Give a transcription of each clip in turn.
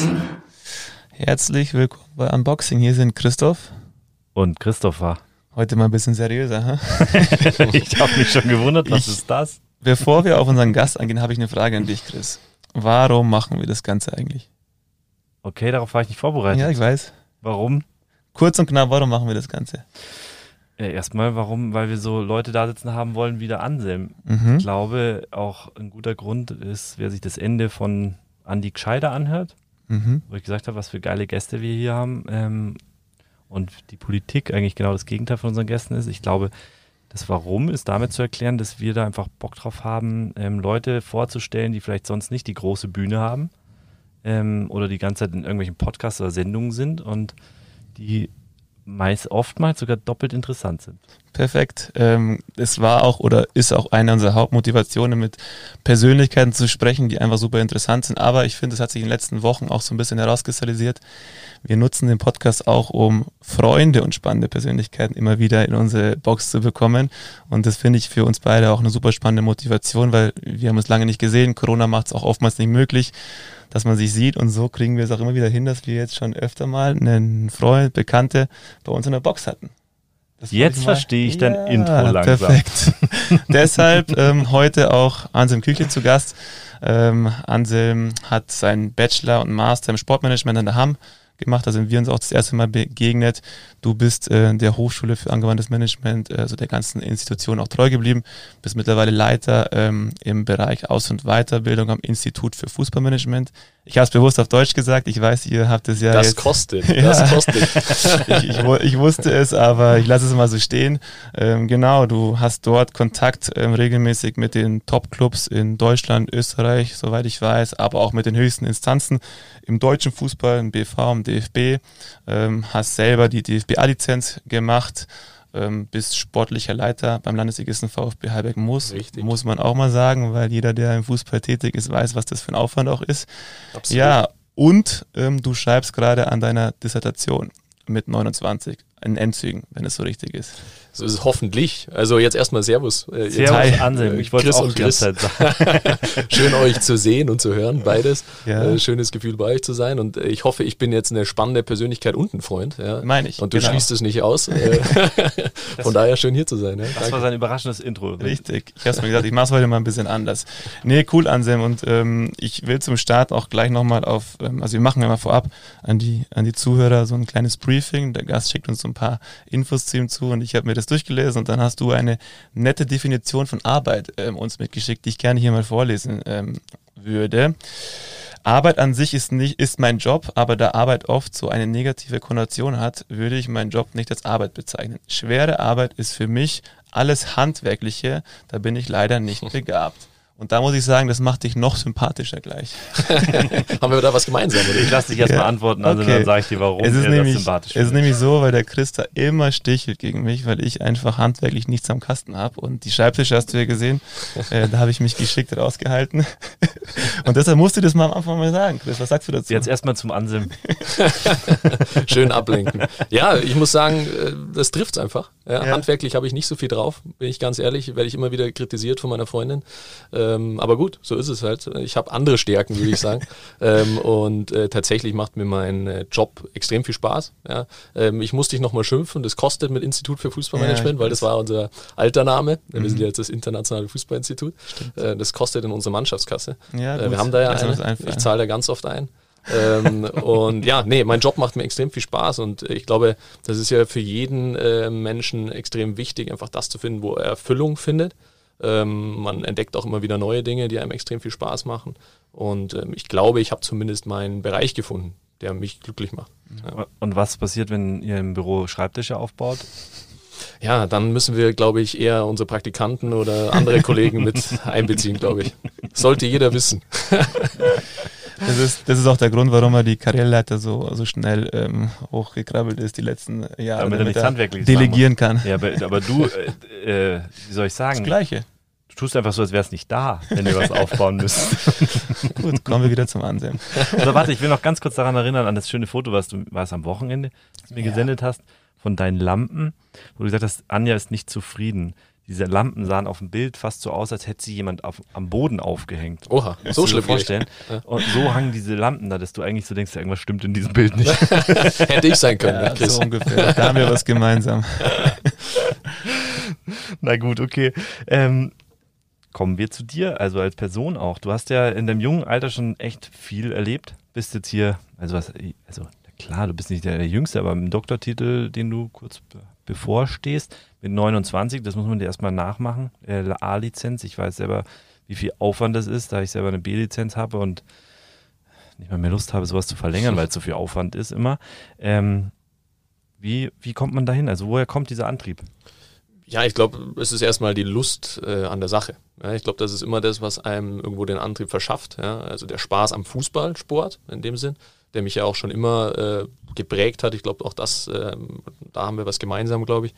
Unboxing. Herzlich willkommen bei Unboxing. Hier sind Christoph. Und Christopher. Heute mal ein bisschen seriöser. Huh? ich habe mich schon gewundert, was Ich- ist das? Bevor wir auf unseren Gast eingehen, habe ich eine Frage an dich, Chris. Warum machen wir das Ganze eigentlich? Okay, darauf war ich nicht vorbereitet. Ja, ich weiß. Warum? Kurz und knapp, warum machen wir das Ganze? Erstmal, warum? Weil wir so Leute da sitzen haben wollen wie der Anselm. Mhm. Ich glaube, auch ein guter Grund ist, wer sich das Ende von Andi Gscheider anhört, Mhm. wo ich gesagt habe, was für geile Gäste wir hier haben. Ähm, und die Politik eigentlich genau das Gegenteil von unseren Gästen ist. Ich glaube, das Warum ist damit zu erklären, dass wir da einfach Bock drauf haben, ähm, Leute vorzustellen, die vielleicht sonst nicht die große Bühne haben ähm, oder die ganze Zeit in irgendwelchen Podcasts oder Sendungen sind und die meist oftmals sogar doppelt interessant sind. Perfekt. Ähm, es war auch oder ist auch eine unserer Hauptmotivationen, mit Persönlichkeiten zu sprechen, die einfach super interessant sind. Aber ich finde, es hat sich in den letzten Wochen auch so ein bisschen herauskristallisiert. Wir nutzen den Podcast auch, um Freunde und spannende Persönlichkeiten immer wieder in unsere Box zu bekommen. Und das finde ich für uns beide auch eine super spannende Motivation, weil wir haben uns lange nicht gesehen. Corona macht es auch oftmals nicht möglich, dass man sich sieht. Und so kriegen wir es auch immer wieder hin, dass wir jetzt schon öfter mal einen Freund, Bekannte bei uns in der Box hatten. Das Jetzt ich verstehe ich dein Intro langsam. Perfekt. Deshalb ähm, heute auch Anselm Küchle zu Gast. Ähm, Anselm hat seinen Bachelor und Master im Sportmanagement an der HAM gemacht. Da sind wir uns auch das erste Mal begegnet. Du bist äh, der Hochschule für angewandtes Management, also der ganzen Institution auch treu geblieben. Bist mittlerweile Leiter ähm, im Bereich Aus- und Weiterbildung am Institut für Fußballmanagement. Ich habe es bewusst auf Deutsch gesagt. Ich weiß, ihr habt es ja Das jetzt kostet, Ja. das kostet. ich, ich, ich wusste es, aber ich lasse es mal so stehen. Ähm, genau, du hast dort Kontakt ähm, regelmäßig mit den Top-Clubs in Deutschland, Österreich, soweit ich weiß, aber auch mit den höchsten Instanzen im deutschen Fußball, im BV, im DFB. Ähm, hast selber die DFB-A-Lizenz gemacht. Ähm, bist sportlicher Leiter beim Landesligisten VfB Halberg Moos. Richtig. Muss man auch mal sagen, weil jeder, der im Fußball tätig ist, weiß, was das für ein Aufwand auch ist. Absolut. Ja, und ähm, du schreibst gerade an deiner Dissertation mit 29 in Endzügen, wenn es so richtig ist. So ist es hoffentlich. Also jetzt erstmal Servus. Äh, jetzt- Servus Hi. Anselm, ich wollte Chris auch und Chris. Zeit sagen. Schön euch zu sehen und zu hören, beides. Ja. Äh, schönes Gefühl bei euch zu sein und äh, ich hoffe, ich bin jetzt eine spannende Persönlichkeit und ein Freund. Ja. Meine ich, Und du genau. schließt es nicht aus. Äh, Von daher schön hier zu sein. Ja. Das Danke. war sein überraschendes Intro. Richtig. Ich habe mir gesagt, ich mache es heute mal ein bisschen anders. Nee, cool, Anselm. Und ähm, ich will zum Start auch gleich nochmal auf, ähm, also wir machen ja mal vorab an die, an die Zuhörer so ein kleines Briefing. Der Gast schickt uns so ein paar Infos zu ihm zu und ich habe mir das durchgelesen und dann hast du eine nette Definition von Arbeit ähm, uns mitgeschickt, die ich gerne hier mal vorlesen ähm, würde. Arbeit an sich ist nicht, ist mein Job, aber da Arbeit oft so eine negative Konnotation hat, würde ich meinen Job nicht als Arbeit bezeichnen. Schwere Arbeit ist für mich alles Handwerkliche, da bin ich leider nicht begabt. Und da muss ich sagen, das macht dich noch sympathischer gleich. Haben wir da was gemeinsam? Oder? Ich lasse dich erstmal Ja, antworten, also okay. dann sage ich dir, warum es ist, er nämlich, das sympathisch es ist nämlich so, weil der Christa immer stichelt gegen mich, weil ich einfach handwerklich nichts am Kasten habe. Und die Schreibtische hast du ja gesehen, äh, da habe ich mich geschickt rausgehalten. Und deshalb musst du das mal am Anfang mal sagen, Chris. Was sagst du dazu? Jetzt erstmal zum Anselm. Schön ablenken. Ja, ich muss sagen, äh, das trifft's einfach. Ja, Ja. Handwerklich habe ich nicht so viel drauf, bin ich ganz ehrlich, werde ich immer wieder kritisiert von meiner Freundin. Ähm, aber gut, so ist es halt. Ich habe andere Stärken, würde ich sagen. ähm, und äh, tatsächlich macht mir mein äh, Job extrem viel Spaß. Ja. Ähm, ich musste dich nochmal schimpfen, das kostet mit Institut für Fußballmanagement, Ja, weil das war unser alter Name. Wir Mhm. sind ja jetzt das Internationale Fußballinstitut. Äh, das kostet in unserer Mannschaftskasse. Ja, äh, wir haben da ja eine. Ich zahle da ganz oft ein. ähm, und ja, nee, mein Job macht mir extrem viel Spaß und ich glaube, das ist ja für jeden äh, Menschen extrem wichtig, einfach das zu finden, wo er Erfüllung findet. Ähm, man entdeckt auch immer wieder neue Dinge, die einem extrem viel Spaß machen. Und ähm, ich glaube, ich habe zumindest meinen Bereich gefunden, der mich glücklich macht. Ja. Und was passiert, wenn ihr im Büro Schreibtische aufbaut? ja, dann müssen wir, glaube ich, eher unsere Praktikanten oder andere Kollegen mit einbeziehen, glaube ich. Sollte jeder wissen. Das ist, das ist auch der Grund, warum er die Karriereleiter so, so schnell ähm, hochgekrabbelt ist die letzten Jahre. Damit er nichts Handwerkliches delegieren kann. Ja, aber, aber du, äh, äh, wie soll ich Das sagen? Gleiche. Du tust einfach so, als wär's nicht da, wenn wir was aufbauen müssen. Gut, kommen wir wieder zum Ansehen. Oder warte, ich will noch ganz kurz daran erinnern, an das schöne Foto, was du was am Wochenende du mir Ja. gesendet hast, von deinen Lampen, wo du gesagt hast, Anja ist nicht zufrieden. Diese Lampen sahen auf dem Bild fast so aus, als hätte sie jemand auf, am Boden aufgehängt. Oha, so schlimm vorstellen. Und so hangen diese Lampen da, dass du eigentlich so denkst, irgendwas stimmt in diesem Bild nicht. Hätte ich sein können, ja, Chris. So ungefähr. Da haben wir was gemeinsam. Na gut, okay. Ähm, kommen wir zu dir, also als Person auch. Du hast ja in deinem jungen Alter schon echt viel erlebt. Bist jetzt hier, also was, also klar, du bist nicht der, der Jüngste, aber im Doktortitel, den du kurz bevorstehst, mit 29, das muss man dir erstmal nachmachen, äh, A-Lizenz. Ich weiß selber, wie viel Aufwand das ist, da ich selber eine B-Lizenz habe und nicht mal mehr Lust habe, sowas zu verlängern, weil es so viel Aufwand ist immer. Ähm, wie, wie kommt man dahin? Also woher kommt dieser Antrieb? Ja, ich glaube, es ist erstmal die Lust äh, an der Sache. Ja, ich glaube, das ist immer das, was einem irgendwo den Antrieb verschafft. Ja? Also der Spaß am Fußballsport in dem Sinn, der mich ja auch schon immer äh, geprägt hat. Ich glaube, auch das, äh, da haben wir was gemeinsam, glaube ich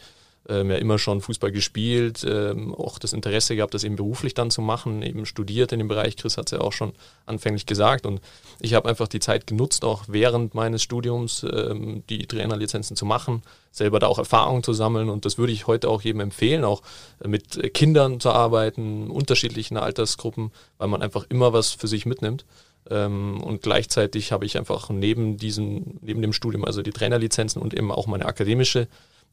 ähm, ja immer schon Fußball gespielt, ähm, auch das Interesse gehabt, das eben beruflich dann zu machen, eben studiert in dem Bereich. Chris hat es ja auch schon anfänglich gesagt. Und ich habe einfach die Zeit genutzt, auch während meines Studiums ähm, die Trainerlizenzen zu machen, selber da auch Erfahrungen zu sammeln. Und das würde ich heute auch jedem empfehlen, auch mit Kindern zu arbeiten, unterschiedlichen Altersgruppen, weil man einfach immer was für sich mitnimmt. Ähm, und gleichzeitig habe ich einfach neben diesem, neben dem Studium, also die Trainerlizenzen und eben auch meine akademische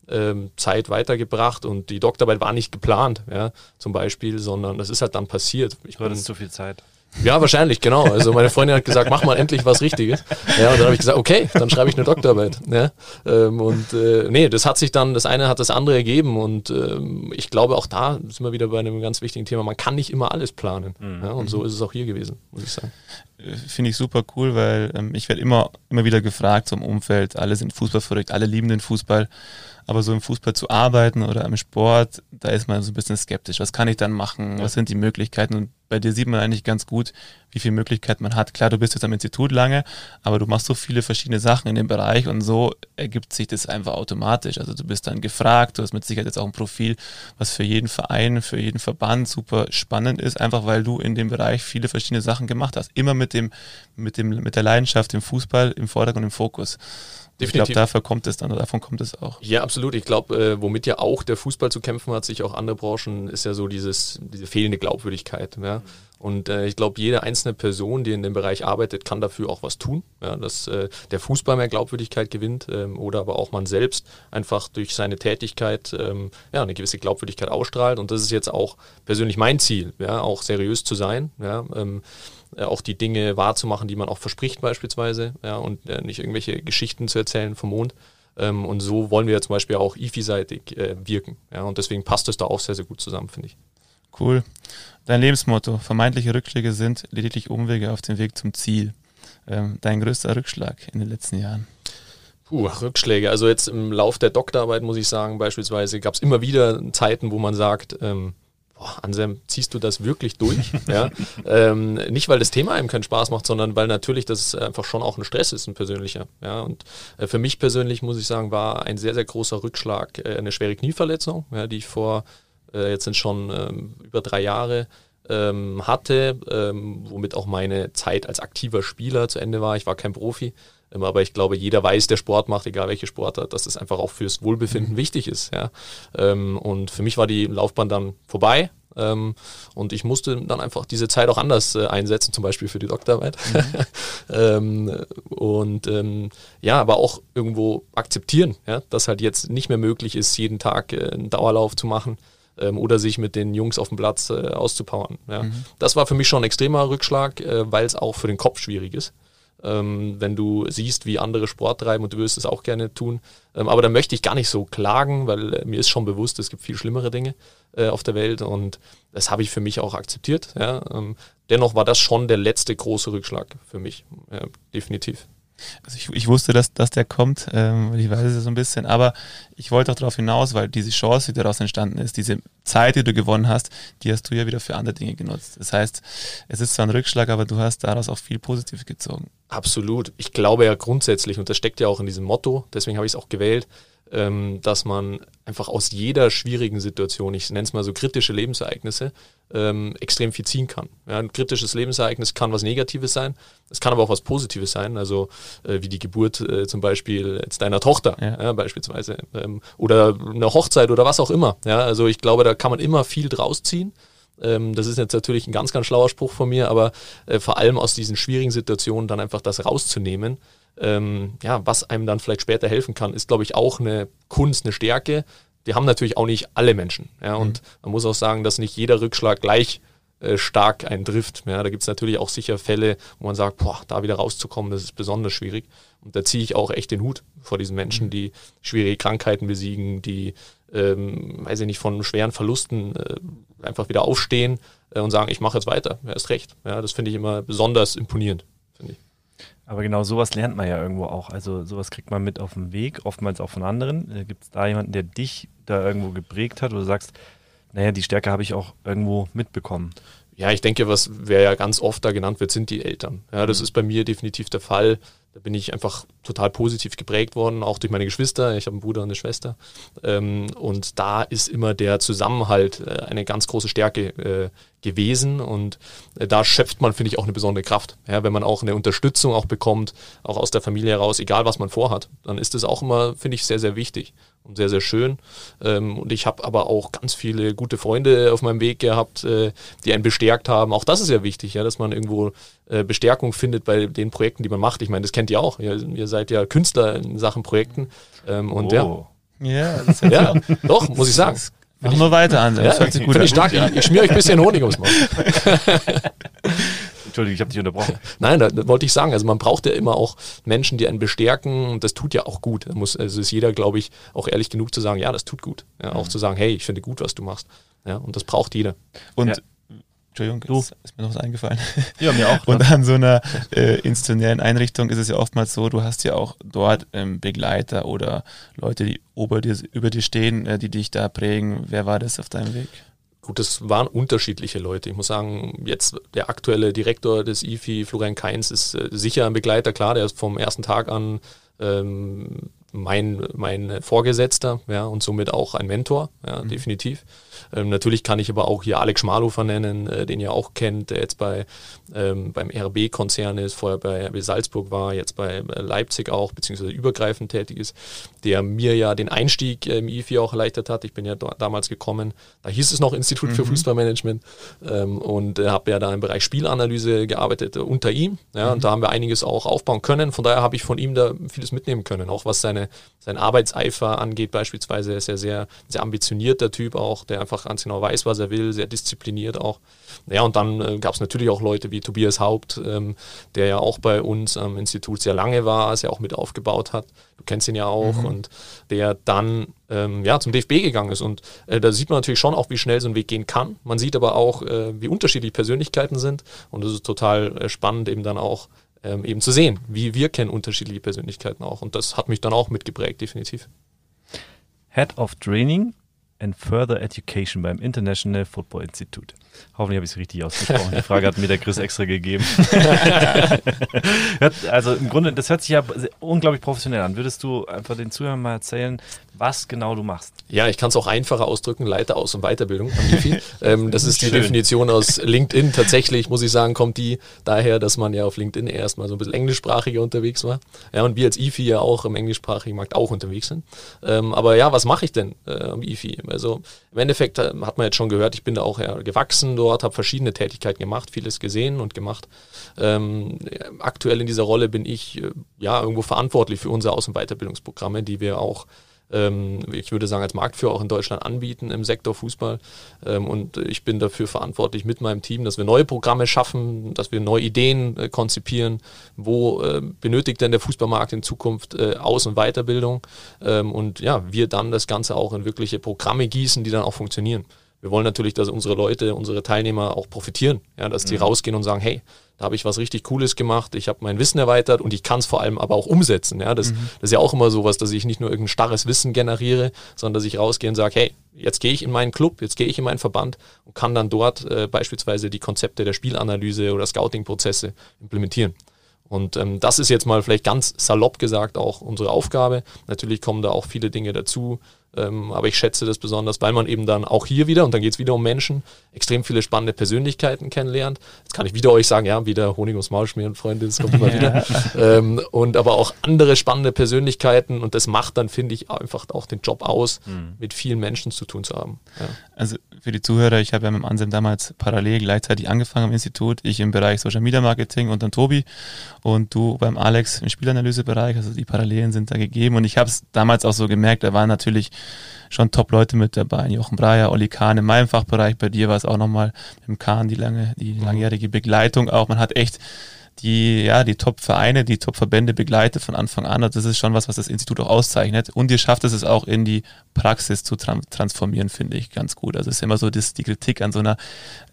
ähm, Zeit weitergebracht und die Doktorarbeit war nicht geplant, ja, zum Beispiel, sondern das ist halt dann passiert. Ich hatte zu viel Zeit. Ja, wahrscheinlich, genau. Also meine Freundin hat gesagt, mach mal endlich was Richtiges. Ja, und dann habe ich gesagt, okay, dann schreibe ich eine Doktorarbeit. Ja, ähm, und äh, nee, das hat sich dann, das eine hat das andere ergeben und ähm, ich glaube auch da sind wir wieder bei einem ganz wichtigen Thema, man kann nicht immer alles planen. Mhm. Ja, und so ist es auch hier gewesen, muss ich sagen. Äh, finde ich super cool, weil ähm, ich werde immer, immer wieder gefragt, im Umfeld, alle sind Fußball verrückt, alle lieben den Fußball. Aber so im Fußball zu arbeiten oder im Sport, da ist man so ein bisschen skeptisch. Was kann ich dann machen? Was sind die Möglichkeiten? Und bei dir sieht man eigentlich ganz gut, wie viele Möglichkeiten man hat. Klar, du bist jetzt am Institut lange, aber du machst so viele verschiedene Sachen in dem Bereich und so ergibt sich das einfach automatisch. Also du bist dann gefragt, du hast mit Sicherheit jetzt auch ein Profil, was für jeden Verein, für jeden Verband super spannend ist, einfach weil du in dem Bereich viele verschiedene Sachen gemacht hast. Immer mit dem, mit dem, mit der Leidenschaft im Fußball im Vordergrund und im Fokus. Definitiv. Ich glaube, dafür kommt es dann, oder davon kommt es auch. Ja, absolut. Ich glaube, äh, womit ja auch der Fußball zu kämpfen hat, sich auch andere Branchen, ist ja so dieses, diese fehlende Glaubwürdigkeit. Ja? Und äh, ich glaube, jede einzelne Person, die in dem Bereich arbeitet, kann dafür auch was tun, ja? dass äh, der Fußball mehr Glaubwürdigkeit gewinnt ähm, oder aber auch man selbst einfach durch seine Tätigkeit ähm, ja, eine gewisse Glaubwürdigkeit ausstrahlt. Und das ist jetzt auch persönlich mein Ziel, ja? auch seriös zu sein. Ja? Ähm, äh, auch die Dinge wahrzumachen, die man auch verspricht beispielsweise, ja, und äh, nicht irgendwelche Geschichten zu erzählen vom Mond. Ähm, und so wollen wir ja zum Beispiel auch IFI-seitig äh, wirken. Ja, und deswegen passt es da auch sehr, sehr gut zusammen, finde ich. Cool. Dein Lebensmotto, vermeintliche Rückschläge sind lediglich Umwege auf dem Weg zum Ziel. Ähm, dein größter Rückschlag in den letzten Jahren? Puh, Rückschläge. Also jetzt im Lauf der Doktorarbeit muss ich sagen, beispielsweise gab es immer wieder Zeiten, wo man sagt, ähm, boah, Anselm, ziehst du das wirklich durch? ja? ähm, nicht, weil das Thema einem keinen Spaß macht, sondern weil natürlich das einfach schon auch ein Stress ist, ein persönlicher. Ja? Und äh, für mich persönlich, muss ich sagen, war ein sehr, sehr großer Rückschlag äh, eine schwere Knieverletzung, ja, die ich vor, äh, jetzt sind schon ähm, über drei Jahre ähm, hatte, ähm, womit auch meine Zeit als aktiver Spieler zu Ende war. Ich war kein Profi. Ähm, aber ich glaube, jeder weiß, der Sport macht, egal welche Sportart, dass es einfach auch fürs Wohlbefinden mhm. wichtig ist. Ja. Ähm, und für mich war die Laufbahn dann vorbei. Und ich musste dann einfach diese Zeit auch anders äh, einsetzen, zum Beispiel für die Doktorarbeit. Mhm. und ja, aber auch irgendwo akzeptieren, ja, dass halt jetzt nicht mehr möglich ist, jeden Tag äh, einen Dauerlauf zu machen oder sich mit den Jungs auf dem Platz äh, auszupowern. Ja. Mhm. Das war für mich schon ein extremer Rückschlag, äh, weil es auch für den Kopf schwierig ist ähm, wenn du siehst, wie andere Sport treiben und du würdest es auch gerne tun. Ähm, aber da möchte ich gar nicht so klagen, weil äh, mir ist schon bewusst, es gibt viel schlimmere Dinge äh, auf der Welt und das habe ich für mich auch akzeptiert. Ja. Ähm, dennoch war das schon der letzte große Rückschlag für mich, ja, definitiv. Also ich, ich wusste, dass, dass der kommt, ähm, ich weiß es so ein bisschen, aber ich wollte auch darauf hinaus, weil diese Chance, die daraus entstanden ist, diese Zeit, die du gewonnen hast, die hast du ja wieder für andere Dinge genutzt. Das heißt, es ist zwar ein Rückschlag, aber du hast daraus auch viel Positives gezogen. Absolut. Ich glaube ja grundsätzlich, und das steckt ja auch in diesem Motto, deswegen habe ich es auch gewählt, ähm, dass man einfach aus jeder schwierigen Situation, ich nenne es mal so kritische Lebensereignisse, ähm, extrem viel ziehen kann. Ja, ein kritisches Lebensereignis kann was Negatives sein, es kann aber auch was Positives sein, also äh, wie die Geburt äh, zum Beispiel jetzt deiner Tochter ja. Ja, beispielsweise ähm, oder eine Hochzeit oder was auch immer. Ja, also ich glaube, da kann man immer viel draus ziehen. Ähm, das ist jetzt natürlich ein ganz, ganz schlauer Spruch von mir, aber äh, vor allem aus diesen schwierigen Situationen dann einfach das rauszunehmen ähm, ja, was einem dann vielleicht später helfen kann, ist, glaube ich, auch eine Kunst, eine Stärke. Die haben natürlich auch nicht alle Menschen. Ja, und mhm. man muss auch sagen, dass nicht jeder Rückschlag gleich äh, stark einen trifft. Ja, da gibt es natürlich auch sicher Fälle, wo man sagt, boah, da wieder rauszukommen, das ist besonders schwierig. Und da ziehe ich auch echt den Hut vor diesen Menschen, mhm. die schwierige Krankheiten besiegen, die, ähm, weiß ich nicht, von schweren Verlusten äh, einfach wieder aufstehen äh, und sagen, ich mache jetzt weiter. Ja, ist recht. Ja, das finde ich immer besonders imponierend, finde ich. Aber genau sowas lernt man ja irgendwo auch. Also sowas kriegt man mit auf dem Weg, oftmals auch von anderen. Äh, Gibt es da jemanden, der dich da irgendwo geprägt hat, wo du sagst, naja, die Stärke habe ich auch irgendwo mitbekommen? Ja, ich denke, was wer ja ganz oft da genannt wird, sind die Eltern. Ja, das mhm. ist bei mir definitiv der Fall. Da bin ich einfach total positiv geprägt worden, auch durch meine Geschwister. Ich habe einen Bruder und eine Schwester. Ähm, und da ist immer der Zusammenhalt äh, eine ganz große Stärke äh, gewesen. Und äh, da schöpft man, finde ich, auch eine besondere Kraft. Ja, wenn man auch eine Unterstützung auch bekommt, auch aus der Familie heraus, egal was man vorhat, dann ist das auch immer, finde ich, sehr, sehr wichtig und sehr, sehr schön. Ähm, und ich habe aber auch ganz viele gute Freunde auf meinem Weg gehabt, äh, die einen bestärkt haben. Auch das ist ja wichtig, ja, dass man irgendwo äh, Bestärkung findet bei den Projekten, die man macht. Ich meine, das kennt ihr auch. Ihr, ihr seid ja Künstler in Sachen Projekten. Ähm, und oh. ja. Ja, ja doch, muss ich sagen. Mach nur weiter an. Das ja, hört sich gut an. Ich, stark. ich, ich schmier euch ein bisschen Honig ums Maul. Entschuldigung, ich habe dich unterbrochen. Nein, da, wollte ich sagen, also man braucht ja immer auch Menschen, die einen bestärken und das tut ja auch gut. Da muss, also ist jeder, glaube ich, auch ehrlich genug zu sagen, ja, das tut gut. Ja, auch mhm. zu sagen, hey, ich finde gut, was du machst. Ja, und das braucht jeder. Und ja. Entschuldigung, du. Ist, ist mir noch was eingefallen. Ja, mir auch. Und an so einer äh, institutionellen Einrichtung ist es ja oftmals so, du hast ja auch dort ähm, Begleiter oder Leute, die über dir, über dir stehen, äh, die dich da prägen. Wer war das auf deinem Weg? Gut, das waren unterschiedliche Leute. Ich muss sagen, jetzt der aktuelle Direktor des IFI, Florian Keins, ist äh, sicher ein Begleiter. Klar, der ist vom ersten Tag an ähm, mein, mein Vorgesetzter ja, und somit auch ein Mentor, ja, mhm. definitiv. Ähm, natürlich kann ich aber auch hier Alex Schmalofer nennen, äh, den ihr auch kennt, der jetzt bei, ähm, beim RB-Konzern ist, vorher bei RB Salzburg war, jetzt bei äh, Leipzig auch, beziehungsweise übergreifend tätig ist, der mir ja den Einstieg im IFI auch erleichtert hat. Ich bin ja damals gekommen, da hieß es noch Institut mhm. für Fußballmanagement ähm, und äh, habe ja da im Bereich Spielanalyse gearbeitet äh, unter ihm. Ja, mhm. Und da haben wir einiges auch aufbauen können. Von daher habe ich von ihm da vieles mitnehmen können, auch was seine, sein Arbeitseifer angeht beispielsweise. Er ist ja sehr, sehr ambitionierter Typ auch, der einfach ganz genau weiß, was er will, sehr diszipliniert auch. Ja, und dann äh, gab es natürlich auch Leute wie Tobias Haupt, ähm, der ja auch bei uns am Institut sehr lange war, sehr auch mit aufgebaut hat. Du kennst ihn ja auch mhm. und der dann ähm, ja, zum DFB gegangen ist. Und äh, da sieht man natürlich schon auch, wie schnell so ein Weg gehen kann. Man sieht aber auch, äh, wie unterschiedlich Persönlichkeiten sind. Und es ist total äh, spannend, eben dann auch ähm, eben zu sehen, wie wir kennen unterschiedliche Persönlichkeiten auch. Und das hat mich dann auch mitgeprägt, definitiv. Head of Training and Further Education beim International Football Institute. Hoffentlich habe ich es richtig ausgesprochen. Die Frage hat mir der Chris extra gegeben. also im Grunde, das hört sich ja unglaublich professionell an. Würdest du einfach den Zuhörern mal erzählen, was genau du machst? Ja, ich kann es auch einfacher ausdrücken, Leiter Aus- und Weiterbildung am IFI. ähm, das ist die Schön. Definition aus LinkedIn. Tatsächlich, muss ich sagen, kommt die daher, dass man ja auf LinkedIn erstmal so ein bisschen englischsprachiger unterwegs war. Ja, und wir als IFI ja auch im englischsprachigen Markt auch unterwegs sind. Ähm, aber ja, was mache ich denn äh, am IFI? Also im Endeffekt äh, hat man jetzt schon gehört, ich bin da auch gewachsen dort, habe verschiedene Tätigkeiten gemacht, vieles gesehen und gemacht. Ähm, aktuell in dieser Rolle bin ich äh, ja irgendwo verantwortlich für unsere Aus- und Weiterbildungsprogramme, die wir auch ich würde sagen, als Marktführer auch in Deutschland anbieten im Sektor Fußball. Ähm, und ich bin dafür verantwortlich mit meinem Team, dass wir neue Programme schaffen, dass wir neue Ideen äh, konzipieren. Wo äh, benötigt denn der Fußballmarkt in Zukunft äh, Aus- und Weiterbildung? Ähm, und ja, wir dann das Ganze auch in wirkliche Programme gießen, die dann auch funktionieren. Wir wollen natürlich, dass unsere Leute, unsere Teilnehmer auch profitieren, ja, dass die mhm. rausgehen und sagen, hey, da habe ich was richtig Cooles gemacht, ich habe mein Wissen erweitert und ich kann es vor allem aber auch umsetzen. Ja? Das, mhm. das ist ja auch immer sowas, dass ich nicht nur irgendein starres Wissen generiere, sondern dass ich rausgehe und sage, hey, jetzt gehe ich in meinen Club, jetzt gehe ich in meinen Verband und kann dann dort äh, beispielsweise die Konzepte der Spielanalyse oder Scouting-Prozesse implementieren. Und ähm, das ist jetzt mal vielleicht ganz salopp gesagt auch unsere Aufgabe. Natürlich kommen da auch viele Dinge dazu, ähm, aber ich schätze das besonders, weil man eben dann auch hier wieder, und dann geht es wieder um Menschen, extrem viele spannende Persönlichkeiten kennenlernt. Jetzt kann ich wieder euch sagen, ja, wieder Honig ums Maul schmieren, Freunde, das kommt immer wieder. Ähm, und aber auch andere spannende Persönlichkeiten und das macht dann, finde ich, einfach auch den Job aus, mhm. mit vielen Menschen zu tun zu haben. Ja. Also für die Zuhörer, ich habe ja mit dem Ansem damals parallel gleichzeitig angefangen am Institut, ich im Bereich Social Media Marketing und dann Tobi und du beim Alex im Spielanalysebereich, also die Parallelen sind da gegeben und ich habe es damals auch so gemerkt, da waren natürlich schon Top-Leute mit dabei. Jochen Breyer, Olli Kahn in meinem Fachbereich. Bei dir war es auch nochmal mit dem Kahn die lange, die langjährige Begleitung auch. Man hat echt die, ja, die Top-Vereine, die Top-Verbände begleitet von Anfang an. Und das ist schon was, was das Institut auch auszeichnet. Und ihr schafft es auch in die Praxis zu tra transformieren, finde ich ganz gut. Also es ist immer so das, die Kritik an so einer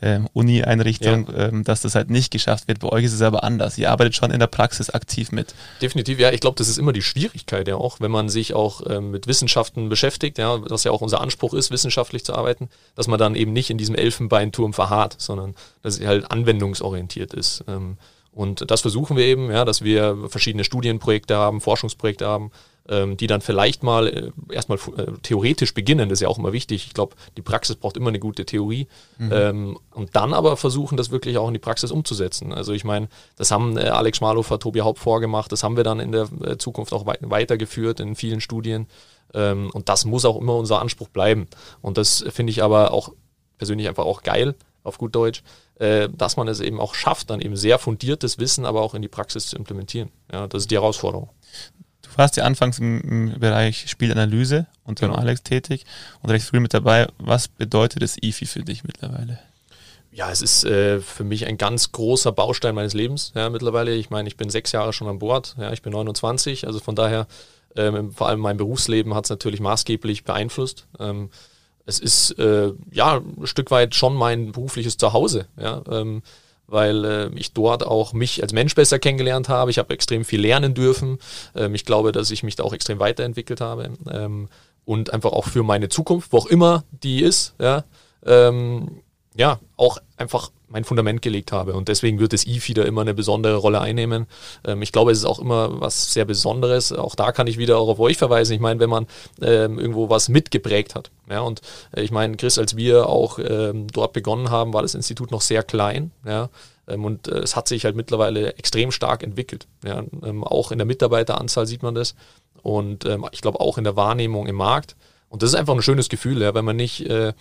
ähm, Uni-Einrichtung, ja. ähm, dass das halt nicht geschafft wird. Bei euch ist es aber anders. Ihr arbeitet schon in der Praxis aktiv mit. Definitiv, ja. Ich glaube, das ist immer die Schwierigkeit ja auch, wenn man sich auch ähm, mit Wissenschaften beschäftigt, ja, was ja auch unser Anspruch ist, wissenschaftlich zu arbeiten, dass man dann eben nicht in diesem Elfenbeinturm verharrt, sondern dass es halt anwendungsorientiert ist. Ähm, und das versuchen wir eben, ja, dass wir verschiedene Studienprojekte haben, Forschungsprojekte haben, ähm, die dann vielleicht mal äh, erstmal äh, theoretisch beginnen. Das ist ja auch immer wichtig. Ich glaube, die Praxis braucht immer eine gute Theorie. Mhm. Ähm, und dann aber versuchen, das wirklich auch in die Praxis umzusetzen. Also ich meine, das haben äh, Alex Schmalhofer, Tobi Haupt vorgemacht, das haben wir dann in der äh, Zukunft auch wei weitergeführt in vielen Studien. Ähm, und das muss auch immer unser Anspruch bleiben. Und das finde ich aber auch persönlich einfach auch geil, auf gut Deutsch, äh, dass man es eben auch schafft, dann eben sehr fundiertes Wissen aber auch in die Praxis zu implementieren. Ja, das ist die Herausforderung. Du warst ja anfangs im, im Bereich Spielanalyse unter genau. Alex tätig und recht früh mit dabei. Was bedeutet das IFI für dich mittlerweile? Ja, es ist äh, für mich ein ganz großer Baustein meines Lebens ja, mittlerweile. Ich meine, ich bin sechs Jahre schon an Bord, ja, ich bin 29, also von daher, ähm, vor allem mein Berufsleben hat es natürlich maßgeblich beeinflusst. Ähm, es ist äh, ja ein Stück weit schon mein berufliches Zuhause, ja, ähm, weil äh, ich dort auch mich als Mensch besser kennengelernt habe. Ich habe extrem viel lernen dürfen. Ähm, ich glaube, dass ich mich da auch extrem weiterentwickelt habe ähm, und einfach auch für meine Zukunft, wo auch immer die ist, ja, ähm, ja, auch einfach mein Fundament gelegt habe. Und deswegen wird das IFI da immer eine besondere Rolle einnehmen. Ähm, ich glaube, es ist auch immer was sehr Besonderes. Auch da kann ich wieder auch auf euch verweisen. Ich meine, wenn man ähm, irgendwo was mitgeprägt hat. Ja, und äh, ich meine, Chris, als wir auch ähm, dort begonnen haben, war das Institut noch sehr klein. Ja, ähm, und äh, es hat sich halt mittlerweile extrem stark entwickelt. Ja, ähm, auch in der Mitarbeiteranzahl sieht man das. Und ähm, ich glaube auch in der Wahrnehmung im Markt. Und das ist einfach ein schönes Gefühl, ja, wenn man nicht äh,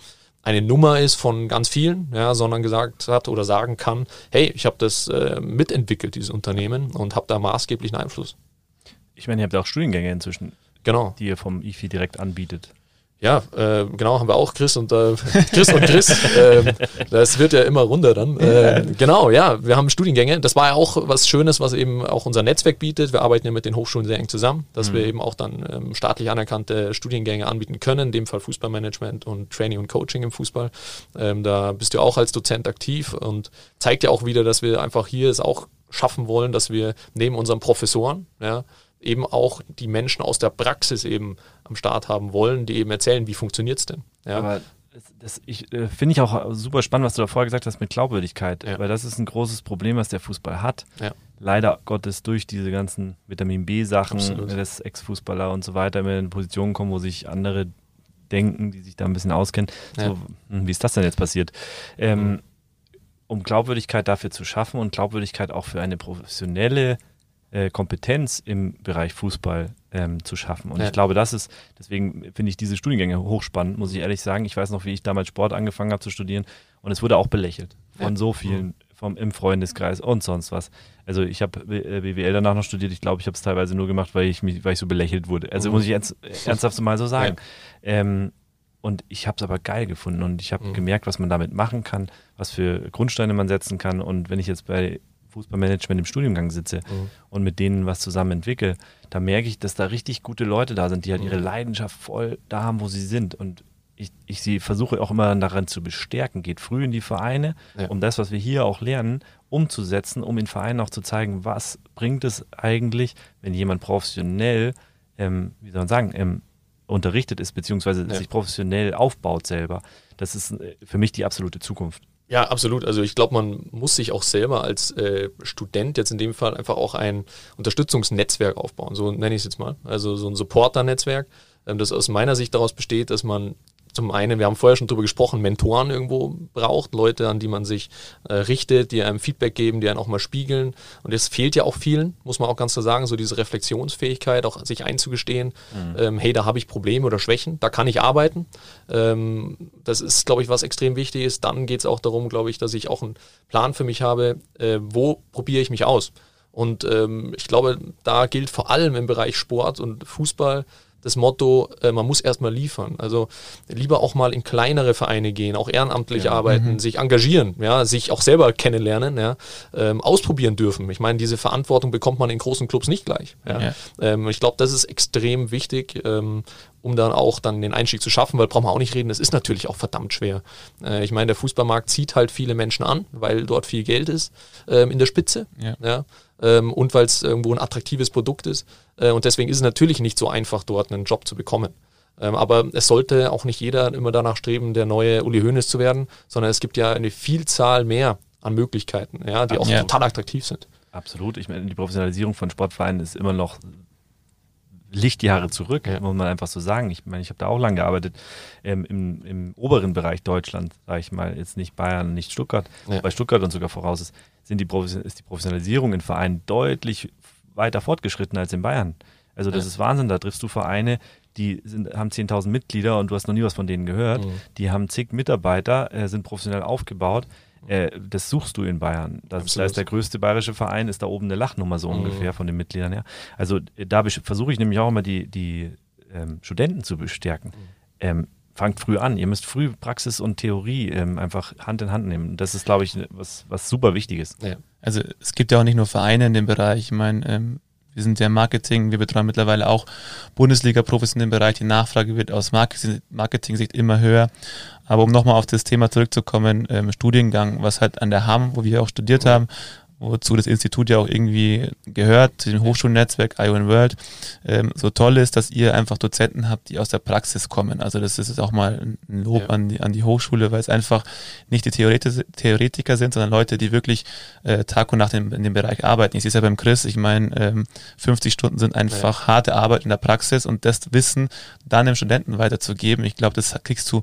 eine Nummer ist von ganz vielen, ja, sondern gesagt hat oder sagen kann, hey, ich habe das äh, mitentwickelt, dieses Unternehmen, und habe da maßgeblichen Einfluss. Ich meine, ihr habt ja auch Studiengänge inzwischen, genau. die ihr vom IFI direkt anbietet. Ja, äh, genau, haben wir auch Chris und äh, Chris und Chris. äh, das wird ja immer runder dann. Äh, genau, ja, wir haben Studiengänge. Das war ja auch was Schönes, was eben auch unser Netzwerk bietet. Wir arbeiten ja mit den Hochschulen sehr eng zusammen, dass mhm. wir eben auch dann ähm, staatlich anerkannte Studiengänge anbieten können, in dem Fall Fußballmanagement und Training und Coaching im Fußball. Ähm, da bist du auch als Dozent aktiv und zeigt ja auch wieder, dass wir einfach hier es auch schaffen wollen, dass wir neben unseren Professoren, ja, eben auch die Menschen aus der Praxis eben am Start haben wollen, die eben erzählen, wie funktioniert es denn. Ja. Aber das, ich, äh, finde ich auch super spannend, was du da vorher gesagt hast mit Glaubwürdigkeit, ja. weil das ist ein großes Problem, was der Fußball hat. Ja. Leider Gottes durch diese ganzen Vitamin B-Sachen, dass Ex-Fußballer und so weiter immer in Positionen kommen, wo sich andere denken, die sich da ein bisschen auskennen. Ja. So, hm, wie ist das denn jetzt passiert? Ähm, mhm. Um Glaubwürdigkeit dafür zu schaffen und Glaubwürdigkeit auch für eine professionelle äh, Kompetenz im Bereich Fußball ähm, zu schaffen. Und ja. ich glaube, das ist, deswegen finde ich diese Studiengänge hochspannend, muss ich ehrlich sagen. Ich weiß noch, wie ich damals Sport angefangen habe zu studieren und es wurde auch belächelt von ja. so vielen, vom, im Freundeskreis und sonst was. Also ich habe BWL äh, danach noch studiert. Ich glaube, ich habe es teilweise nur gemacht, weil ich, mich, weil ich so belächelt wurde. Also mhm. muss ich ernst, ernsthaft mal so sagen. Ja. Ähm, und ich habe es aber geil gefunden und ich habe mhm. gemerkt, was man damit machen kann, was für Grundsteine man setzen kann. Und wenn ich jetzt bei Fußballmanagement im Studiengang sitze mhm. und mit denen was zusammen entwickle, da merke ich, dass da richtig gute Leute da sind, die halt ihre mhm. Leidenschaft voll da haben, wo sie sind. Und ich, ich sie versuche auch immer daran zu bestärken, geht früh in die Vereine, ja. um das, was wir hier auch lernen, umzusetzen, um in Vereinen auch zu zeigen, was bringt es eigentlich, wenn jemand professionell, ähm, wie soll man sagen, ähm, unterrichtet ist, beziehungsweise ja. sich professionell aufbaut selber. Das ist äh, für mich die absolute Zukunft. Ja, absolut. Also ich glaube, man muss sich auch selber als äh, Student jetzt in dem Fall einfach auch ein Unterstützungsnetzwerk aufbauen, so nenne ich es jetzt mal. Also so ein Supporter-Netzwerk, ähm, das aus meiner Sicht daraus besteht, dass man zum einen, wir haben vorher schon darüber gesprochen, Mentoren irgendwo braucht, Leute, an die man sich äh, richtet, die einem Feedback geben, die einen auch mal spiegeln. Und das fehlt ja auch vielen, muss man auch ganz klar sagen, so diese Reflexionsfähigkeit, auch sich einzugestehen, mhm. ähm, hey, da habe ich Probleme oder Schwächen, da kann ich arbeiten. Ähm, das ist, glaube ich, was extrem wichtig ist. Dann geht es auch darum, glaube ich, dass ich auch einen Plan für mich habe, äh, wo probiere ich mich aus. Und ähm, ich glaube, da gilt vor allem im Bereich Sport und Fußball, das Motto, äh, man muss erstmal liefern. Also lieber auch mal in kleinere Vereine gehen, auch ehrenamtlich ja. arbeiten, mhm. sich engagieren, ja, sich auch selber kennenlernen, ja, ähm, ausprobieren dürfen. Ich meine, diese Verantwortung bekommt man in großen Clubs nicht gleich. Ja. ja. Ähm, ich glaube, das ist extrem wichtig. Ähm, um dann auch dann den Einstieg zu schaffen, weil brauchen wir auch nicht reden, das ist natürlich auch verdammt schwer. Äh, ich meine, der Fußballmarkt zieht halt viele Menschen an, weil dort viel Geld ist ähm, in der Spitze. Ja. ja ähm, und weil es irgendwo ein attraktives Produkt ist. Äh, und deswegen ist es natürlich nicht so einfach, dort einen Job zu bekommen. Ähm, aber es sollte auch nicht jeder immer danach streben, der neue Uli Hoeneß zu werden, sondern es gibt ja eine Vielzahl mehr an Möglichkeiten, ja, die auch ja. total attraktiv sind. Absolut. Ich meine, die Professionalisierung von Sportvereinen ist immer noch Lichtjahre zurück, ja. muss man einfach so sagen. Ich meine, ich habe da auch lange gearbeitet ähm, im, im, oberen Bereich Deutschland, sage ich mal, jetzt nicht Bayern, nicht Stuttgart, ja. bei Stuttgart und sogar voraus ist sind die ist die Professionalisierung in Vereinen deutlich weiter fortgeschritten als in Bayern. Also das ja. ist Wahnsinn, da triffst du Vereine, die sind, haben 10.000 Mitglieder und du hast noch nie was von denen gehört. Mhm. Die haben zig Mitarbeiter, äh, sind professionell aufgebaut. Äh, das suchst du in Bayern. Das, da ist der größte bayerische Verein, ist da oben eine Lachnummer so mhm. ungefähr von den Mitgliedern her. Also äh, da versuche ich nämlich auch immer die, die ähm, Studenten zu bestärken. Mhm. Ähm, fangt früh an. Ihr müsst früh Praxis und Theorie ähm, einfach Hand in Hand nehmen. Das ist, glaube ich, was, was super wichtig ist. Ja. Also es gibt ja auch nicht nur Vereine in dem Bereich. Ich meine, ähm, wir sind ja Marketing, wir betreuen mittlerweile auch Bundesliga-Profis in dem Bereich. Die Nachfrage wird aus Marketing-Sicht immer höher. Aber um nochmal auf das Thema zurückzukommen, ähm, Studiengang, was halt an der HAM, wo wir auch studiert haben, wozu das Institut ja auch irgendwie gehört, zu dem Hochschulnetzwerk ION World, ähm, so toll ist, dass ihr einfach Dozenten habt, die aus der Praxis kommen. Also das ist auch mal ein Lob ja. an, die, an die Hochschule, weil es einfach nicht die Theoretiker sind, sondern Leute, die wirklich äh, Tag und Nacht in, in dem Bereich arbeiten. Ich sehe es ja beim Chris, ich meine, ähm, 50 Stunden sind einfach ja. harte Arbeit in der Praxis und das Wissen dann dem Studenten weiterzugeben, ich glaube, das kriegst du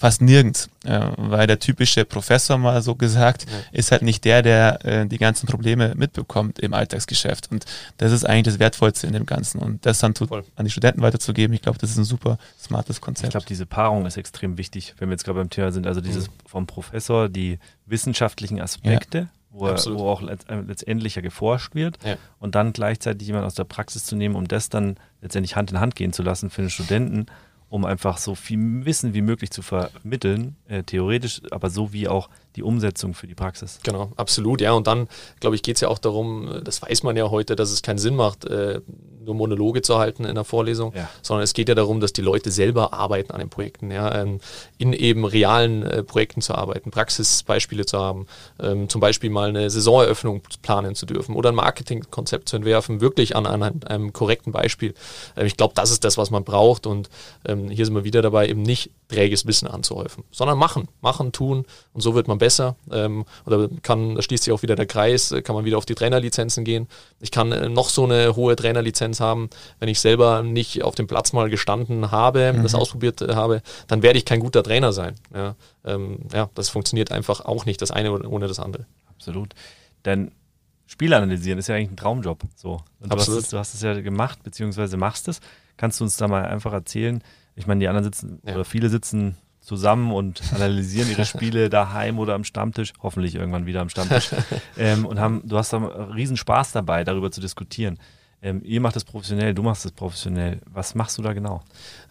fast nirgends, äh, weil der typische Professor mal so gesagt ja. ist halt nicht der, der äh, die ganzen Probleme mitbekommt im Alltagsgeschäft und das ist eigentlich das Wertvollste in dem Ganzen und das dann tut, an die Studenten weiterzugeben, ich glaube, das ist ein super smartes Konzept. Ich glaube, diese Paarung ist extrem wichtig, wenn wir jetzt gerade beim Thema sind, also dieses mhm. vom Professor, die wissenschaftlichen Aspekte, ja. Wo, wo, auch äh, letztendlich ja geforscht wird ja. und dann gleichzeitig jemand aus der Praxis zu nehmen, um das dann letztendlich Hand in Hand gehen zu lassen für den Studenten um einfach so viel Wissen wie möglich zu vermitteln, äh, theoretisch, aber so wie auch die Umsetzung für die Praxis. Genau, absolut, ja. Und dann, glaube ich, geht es ja auch darum, das weiß man ja heute, dass es keinen Sinn macht, äh, nur Monologe zu halten in der Vorlesung, ja. sondern es geht ja darum, dass die Leute selber arbeiten an den Projekten, ja, ähm, in eben realen äh, Projekten zu arbeiten, Praxisbeispiele zu haben, ähm, zum Beispiel mal eine Saisoneröffnung planen zu dürfen oder ein Marketingkonzept zu entwerfen, wirklich an, an einem, korrekten Beispiel. Ähm, ich glaube, das ist das, was man braucht und hier sind wir wieder dabei, eben nicht träges Wissen anzuhäufen, sondern machen, machen, tun und so wird man besser. Ähm, oder kann, da schließt sich auch wieder der Kreis, äh, kann man wieder auf die Trainerlizenzen gehen. Ich kann äh, noch so eine hohe Trainerlizenz haben, wenn ich selber nicht auf dem Platz mal gestanden habe, mhm. das ausprobiert äh, habe, dann werde ich kein guter Trainer sein. Ja, ähm, ja, das funktioniert einfach auch nicht, das eine ohne das andere. Absolut. Denn Spiel analysieren ist ja eigentlich ein Traumjob. So. Und Absolut. Du hast, es, du hast es ja gemacht, beziehungsweise machst es. Kannst du uns da mal einfach erzählen, ich meine, die anderen sitzen, ja. oder viele sitzen zusammen und analysieren ihre Spiele daheim oder am Stammtisch, hoffentlich irgendwann wieder am Stammtisch. ähm, und haben, du hast da riesen Spaß dabei, darüber zu diskutieren. Ähm, ihr macht das professionell, du machst es professionell. Was machst du da genau?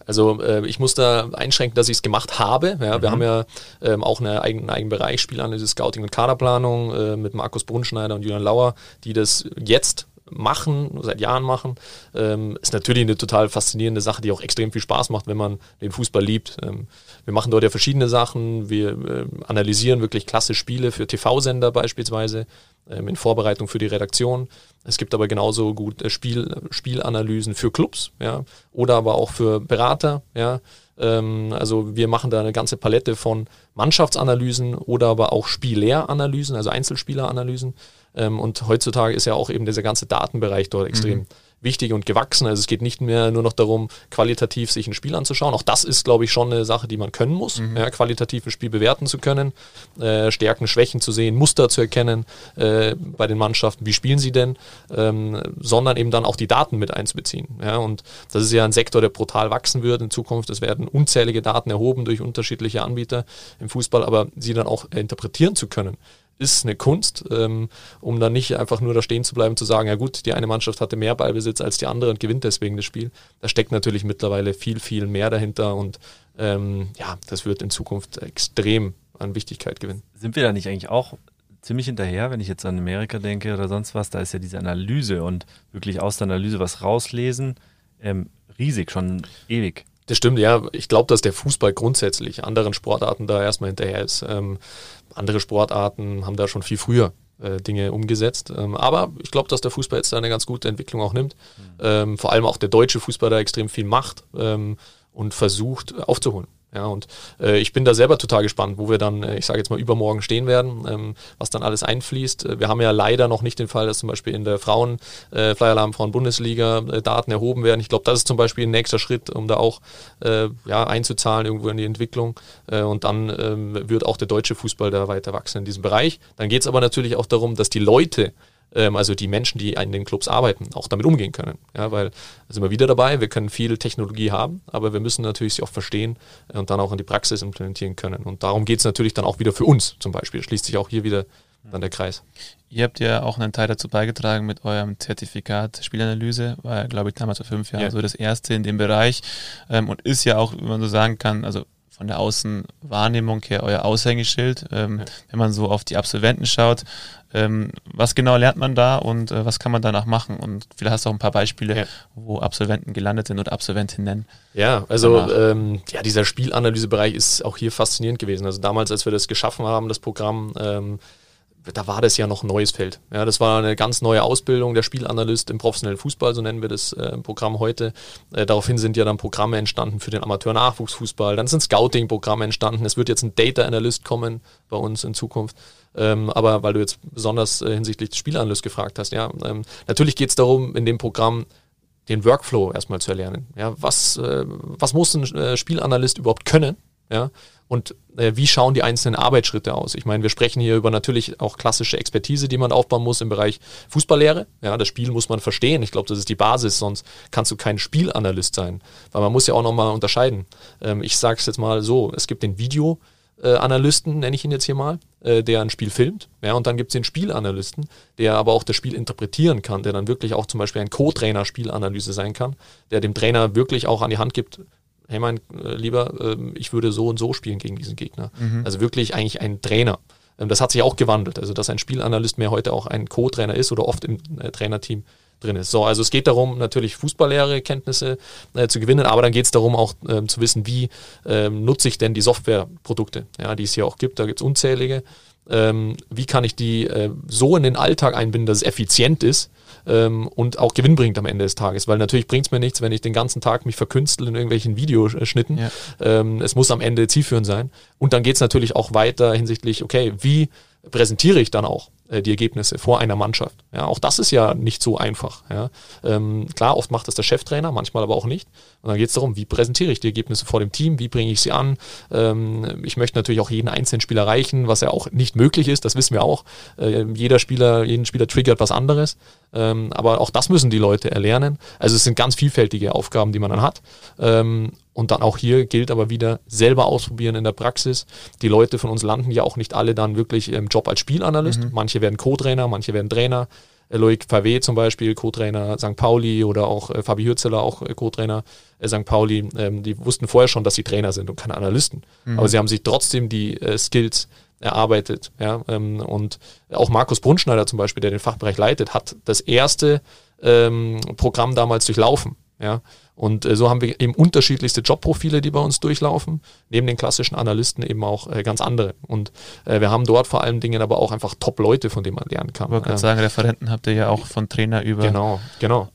Also äh, ich muss da einschränken, dass ich es gemacht habe. Ja, mhm. Wir haben ja ähm, auch eine eigene, einen eigenen Bereich, Spielanalyse, Scouting und Kaderplanung äh, mit Markus Brunschneider und Julian Lauer, die das jetzt machen, seit Jahren machen. Ähm, ist natürlich eine total faszinierende Sache, die auch extrem viel Spaß macht, wenn man den Fußball liebt. Ähm, wir machen dort ja verschiedene Sachen. Wir äh, analysieren wirklich klasse Spiele für TV-Sender beispielsweise. ähm, in Vorbereitung für die Redaktion. Es gibt aber genauso gut äh, Spiel, Spielanalysen für Clubs, ja, oder aber auch für Berater, ja. Ähm, also wir machen da eine ganze Palette von Mannschaftsanalysen oder aber auch Spieleranalysen, also Einzelspieleranalysen. Ähm, und heutzutage ist ja auch eben dieser ganze Datenbereich dort extrem. Mhm wichtig und gewachsen. Also es geht nicht mehr nur noch darum, qualitativ sich ein Spiel anzuschauen. Auch das ist, glaube ich, schon eine Sache, die man können muss, mhm. ja, qualitativ ein Spiel bewerten zu können, äh, Stärken, Schwächen zu sehen, Muster zu erkennen äh, bei den Mannschaften, wie spielen sie denn, ähm, sondern eben dann auch die Daten mit einzubeziehen. Ja, und das ist ja ein Sektor, der brutal wachsen wird in Zukunft. Es werden unzählige Daten erhoben durch unterschiedliche Anbieter im Fußball, aber sie dann auch interpretieren zu können ist eine Kunst, ähm, um dann nicht einfach nur da stehen zu bleiben, zu sagen, ja gut, die eine Mannschaft hatte mehr Ballbesitz als die andere und gewinnt deswegen das Spiel. Da steckt natürlich mittlerweile viel, viel mehr dahinter und ähm, ja, das wird in Zukunft extrem an Wichtigkeit gewinnen. Sind wir da nicht eigentlich auch ziemlich hinterher, wenn ich jetzt an Amerika denke oder sonst was? Da ist ja diese Analyse und wirklich aus der Analyse was rauslesen, ähm, riesig, schon ewig. Das stimmt, ja. Ich glaube, dass der Fußball grundsätzlich anderen Sportarten da erstmal hinterher ist. Ähm, andere Sportarten haben da schon viel früher äh, Dinge umgesetzt. Ähm, aber ich glaube, dass der Fußball jetzt da eine ganz gute Entwicklung auch nimmt. Mhm. Ähm, vor allem auch der deutsche Fußball da extrem viel macht ähm, und versucht aufzuholen. Ja, und äh, ich bin da selber total gespannt, wo wir dann, äh, ich sage jetzt mal, übermorgen stehen werden, ähm, was dann alles einfließt. Äh, wir haben ja leider noch nicht den Fall, dass zum Beispiel in der Frauen, äh, Flyer Frauen Bundesliga äh, Daten erhoben werden. Ich glaube, das ist zum Beispiel ein nächster Schritt, um da auch äh, ja, einzuzahlen irgendwo in die Entwicklung. Äh, und dann ähm, wird auch der deutsche Fußball da weiter wachsen in diesem Bereich. Dann geht es aber natürlich auch darum, dass die Leute, ähm, also die Menschen, die in den Clubs arbeiten, auch damit umgehen können. Ja, weil da sind wir wieder dabei, wir können viel Technologie haben, aber wir müssen natürlich sie auch verstehen und dann auch in die Praxis implementieren können. Und darum geht es natürlich dann auch wieder für uns zum Beispiel. Schließt sich auch hier wieder dann der Kreis. Ihr habt ja auch einen Teil dazu beigetragen mit eurem Zertifikat Spielanalyse, war glaube ich damals vor fünf Jahren ja. so das erste in dem Bereich ähm, und ist ja auch, wenn man so sagen kann, also von der Außenwahrnehmung her euer Aushängeschild, ähm, ja. wenn man so auf die Absolventen schaut. Ähm, was genau lernt man da und äh, was kann man danach machen? Und vielleicht hast du auch ein paar Beispiele, ja. wo Absolventen gelandet sind oder Absolventinnen. Ja, also ähm, ja, dieser Spielanalysebereich ist auch hier faszinierend gewesen. Also damals, als wir das geschaffen haben, das Programm, ähm, da war das ja noch ein neues Feld. Ja, das war eine ganz neue Ausbildung, der Spielanalyst im professionellen Fußball, so nennen wir das äh, Programm heute. Äh, daraufhin sind ja dann Programme entstanden für den Amateur-Nachwuchsfußball, dann sind Scouting-Programme entstanden, es wird jetzt ein Data Analyst kommen bei uns in Zukunft. Ähm, aber weil du jetzt besonders äh, hinsichtlich des Spielanalyst gefragt hast, ja, ähm, natürlich geht es darum, in dem Programm den Workflow erstmal zu erlernen. Ja, was, äh, was muss ein äh, Spielanalyst überhaupt können? Ja, und äh, wie schauen die einzelnen Arbeitsschritte aus? Ich meine, wir sprechen hier über natürlich auch klassische Expertise, die man aufbauen muss im Bereich Fußballlehre. Ja, das Spiel muss man verstehen. Ich glaube, das ist die Basis, sonst kannst du kein Spielanalyst sein. Weil man muss ja auch nochmal unterscheiden. Ähm, ich sage es jetzt mal so, es gibt den Videoanalysten, nenne ich ihn jetzt hier mal, äh, der ein Spiel filmt. Ja, und dann gibt es den Spielanalysten, der aber auch das Spiel interpretieren kann, der dann wirklich auch zum Beispiel ein Co-Trainer Spielanalyse sein kann, der dem Trainer wirklich auch an die Hand gibt, hey mein äh, Lieber, äh, ich würde so und so spielen gegen diesen Gegner. Mhm. Also wirklich eigentlich ein Trainer. Ähm, das hat sich auch gewandelt, also dass ein Spielanalyst mehr heute auch ein Co-Trainer ist oder oft im äh, Trainerteam drin ist. So, also es geht darum, natürlich Fußballlehre Kenntnisse äh, zu gewinnen, aber dann geht es darum, auch ähm, zu wissen, wie ähm, nutze ich denn die Softwareprodukte, ja, die es hier auch gibt. Da gibt es unzählige. Ähm, wie kann ich die äh, so in den Alltag einbinden, dass es effizient ist ähm, und auch Gewinn bringt am Ende des Tages. Weil natürlich bringt es mir nichts, wenn ich den ganzen Tag mich verkünstel in irgendwelchen Videoschnitten. Ja. Ähm, es muss am Ende zielführend sein. Und dann geht es natürlich auch weiter hinsichtlich, okay, wie präsentiere ich dann auch äh, die Ergebnisse vor einer Mannschaft. Ja, auch das ist ja nicht so einfach. Ja. Ähm, klar, oft macht das der Cheftrainer, manchmal aber auch nicht. Und dann geht es darum, wie präsentiere ich die Ergebnisse vor dem Team, wie bringe ich sie an. Ähm, ich möchte natürlich auch jeden einzelnen Spieler erreichen, was ja auch nicht möglich ist, das wissen wir auch. Äh, jeder Spieler, jeden Spieler triggert was anderes. Ähm, aber auch das müssen die Leute erlernen. Also es sind ganz vielfältige Aufgaben, die man dann hat. Ähm, und dann auch hier gilt aber wieder selber ausprobieren in der Praxis. Die Leute von uns landen ja auch nicht alle dann wirklich im Job als Spielanalyst. Mhm. Manche werden Co-Trainer, manche werden Trainer. Äh, Loic Favé zum Beispiel, Co-Trainer St. Pauli oder auch äh, Fabi Hürzeler, auch äh, Co-Trainer äh, St. Pauli. Ähm, die wussten vorher schon, dass sie Trainer sind und keine Analysten. Mhm. Aber sie haben sich trotzdem die äh, Skills erarbeitet. Ja? Ähm, und auch Markus Brunschneider zum Beispiel, der den Fachbereich leitet, hat das erste ähm, Programm damals durchlaufen. Ja? Und äh, so haben wir eben unterschiedlichste Jobprofile, die bei uns durchlaufen. Neben den klassischen Analysten eben auch äh, ganz andere. Und äh, wir haben dort vor allen Dingen aber auch einfach Top-Leute, von denen man lernen kann. Ich wollte gerade sagen, Referenten habt ihr ja auch von Trainer über. Genau, genau.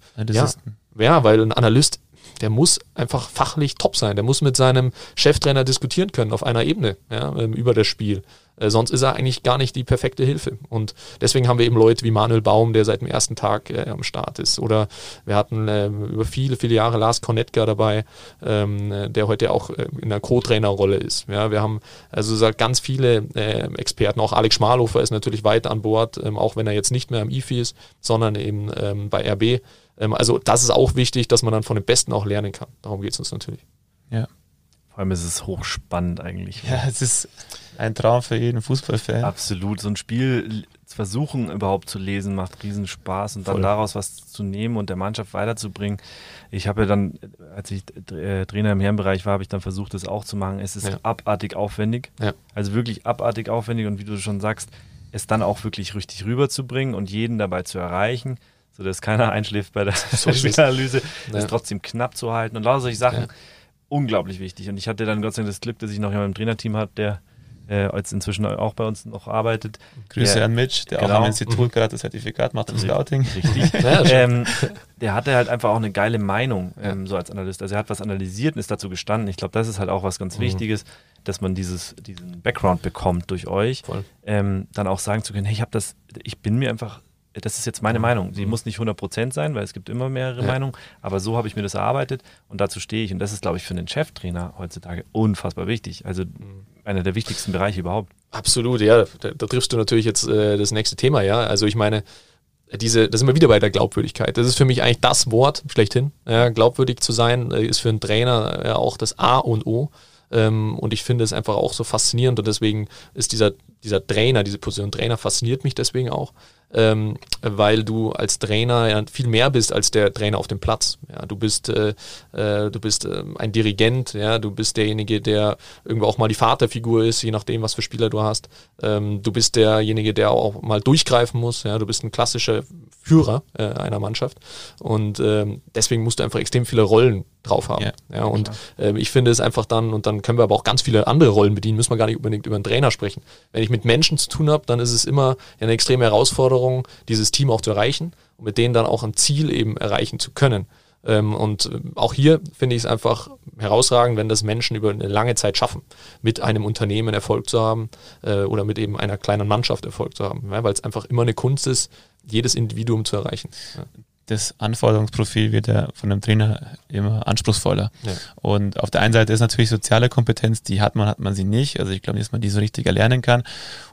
Ja, ja, weil ein Analyst der muss einfach fachlich top sein. Der muss mit seinem Cheftrainer diskutieren können auf einer Ebene ja, ähm, über das Spiel. Äh, sonst ist er eigentlich gar nicht die perfekte Hilfe. Und deswegen haben wir eben Leute wie Manuel Baum, der seit dem ersten Tag äh, am Start ist. Oder wir hatten äh, über viele, viele Jahre Lars Kornetka dabei, ähm, der heute auch äh, in einer Co-Trainerrolle ist. Ja, wir haben also ganz viele äh, Experten. Auch Alex Schmalhofer ist natürlich weiter an Bord, ähm, auch wenn er jetzt nicht mehr am IFI ist, sondern eben ähm, bei RB. Ähm, also das ist auch wichtig, dass man dann von den Besten auch lernen kann. Darum geht es uns natürlich. Ja. Vor allem ist es hochspannend eigentlich. Ja, es ist ein Traum für jeden Fußballfan. Absolut. So ein Spiel zu versuchen überhaupt zu lesen, macht riesen Spaß und dann Voll. daraus was zu nehmen und der Mannschaft weiterzubringen. Ich habe ja dann, als ich äh, Trainer im Herrenbereich war, habe ich dann versucht, das auch zu machen. Es ist ja. abartig aufwendig. Ja. Also wirklich abartig aufwendig und wie du schon sagst, es dann auch wirklich richtig rüberzubringen und jeden dabei zu erreichen sodass keiner einschläft bei der so Analyse, ja. ist trotzdem knapp zu halten und lauter solche Sachen. Unglaublich wichtig. Und ich hatte dann Gott sei Dank das Glück, dass ich noch jemanden im Trainerteam habe, der äh, jetzt inzwischen auch bei uns noch arbeitet. Grüße der, an Mitch, der genau. auch am Institut gerade das Zertifikat macht im Scouting. Richtig. ähm, der hatte halt einfach auch eine geile Meinung, ähm, so als Analyst. Also er hat was analysiert und ist dazu gestanden. Ich glaube, das ist halt auch was ganz mhm. Wichtiges, dass man dieses, diesen Background bekommt durch euch. Ähm, dann auch sagen zu können, hey, ich habe das, ich bin mir einfach das ist jetzt meine Meinung. Sie mhm. muss nicht 100% sein, weil es gibt immer mehrere ja. Meinungen, aber so habe ich mir das erarbeitet und dazu stehe ich. Und das ist, glaube ich, für einen Cheftrainer heutzutage unfassbar wichtig. Also mhm. einer der wichtigsten Bereiche überhaupt. Absolut, ja. Da, da triffst du natürlich jetzt äh, das nächste Thema, ja. Also ich meine, diese, da sind wir wieder bei der Glaubwürdigkeit. Das ist für mich eigentlich das Wort schlechthin. Ja, glaubwürdig zu sein äh, ist für einen Trainer ja auch das A und O. Ähm, und ich finde es einfach auch so faszinierend und deswegen ist dieser, dieser Trainer, diese Position Trainer fasziniert mich deswegen auch, ähm, weil du als Trainer ja viel mehr bist als der Trainer auf dem Platz. Ja, du bist, äh, äh, du bist äh, ein Dirigent, ja, du bist derjenige, der irgendwo auch mal die Vaterfigur ist, je nachdem, was für Spieler du hast. Ähm, du bist derjenige, der auch mal durchgreifen muss. Ja, du bist ein klassischer Führer äh, einer Mannschaft und ähm, deswegen musst du einfach extrem viele Rollen drauf haben. Ja, ja und äh, ich finde es einfach dann, und dann können wir aber auch ganz viele andere Rollen bedienen, müssen wir gar nicht unbedingt über einen Trainer sprechen. Wenn ich mit Menschen zu tun habe, dann ist es immer eine extreme Herausforderung, dieses Team auch zu erreichen und mit denen dann auch ein Ziel eben erreichen zu können. Ähm, und äh, auch hier finde ich es einfach herausragend, wenn das Menschen über eine lange Zeit schaffen, mit einem Unternehmen Erfolg zu haben äh, oder mit eben einer kleinen Mannschaft Erfolg zu haben, weil es einfach immer eine Kunst ist, jedes Individuum zu erreichen das Anforderungsprofil wird ja von einem Trainer immer anspruchsvoller. Ja. Und auf der einen Seite ist natürlich soziale Kompetenz, die hat man, hat man sie nicht. Also ich glaube nicht, dass man die so richtig erlernen kann.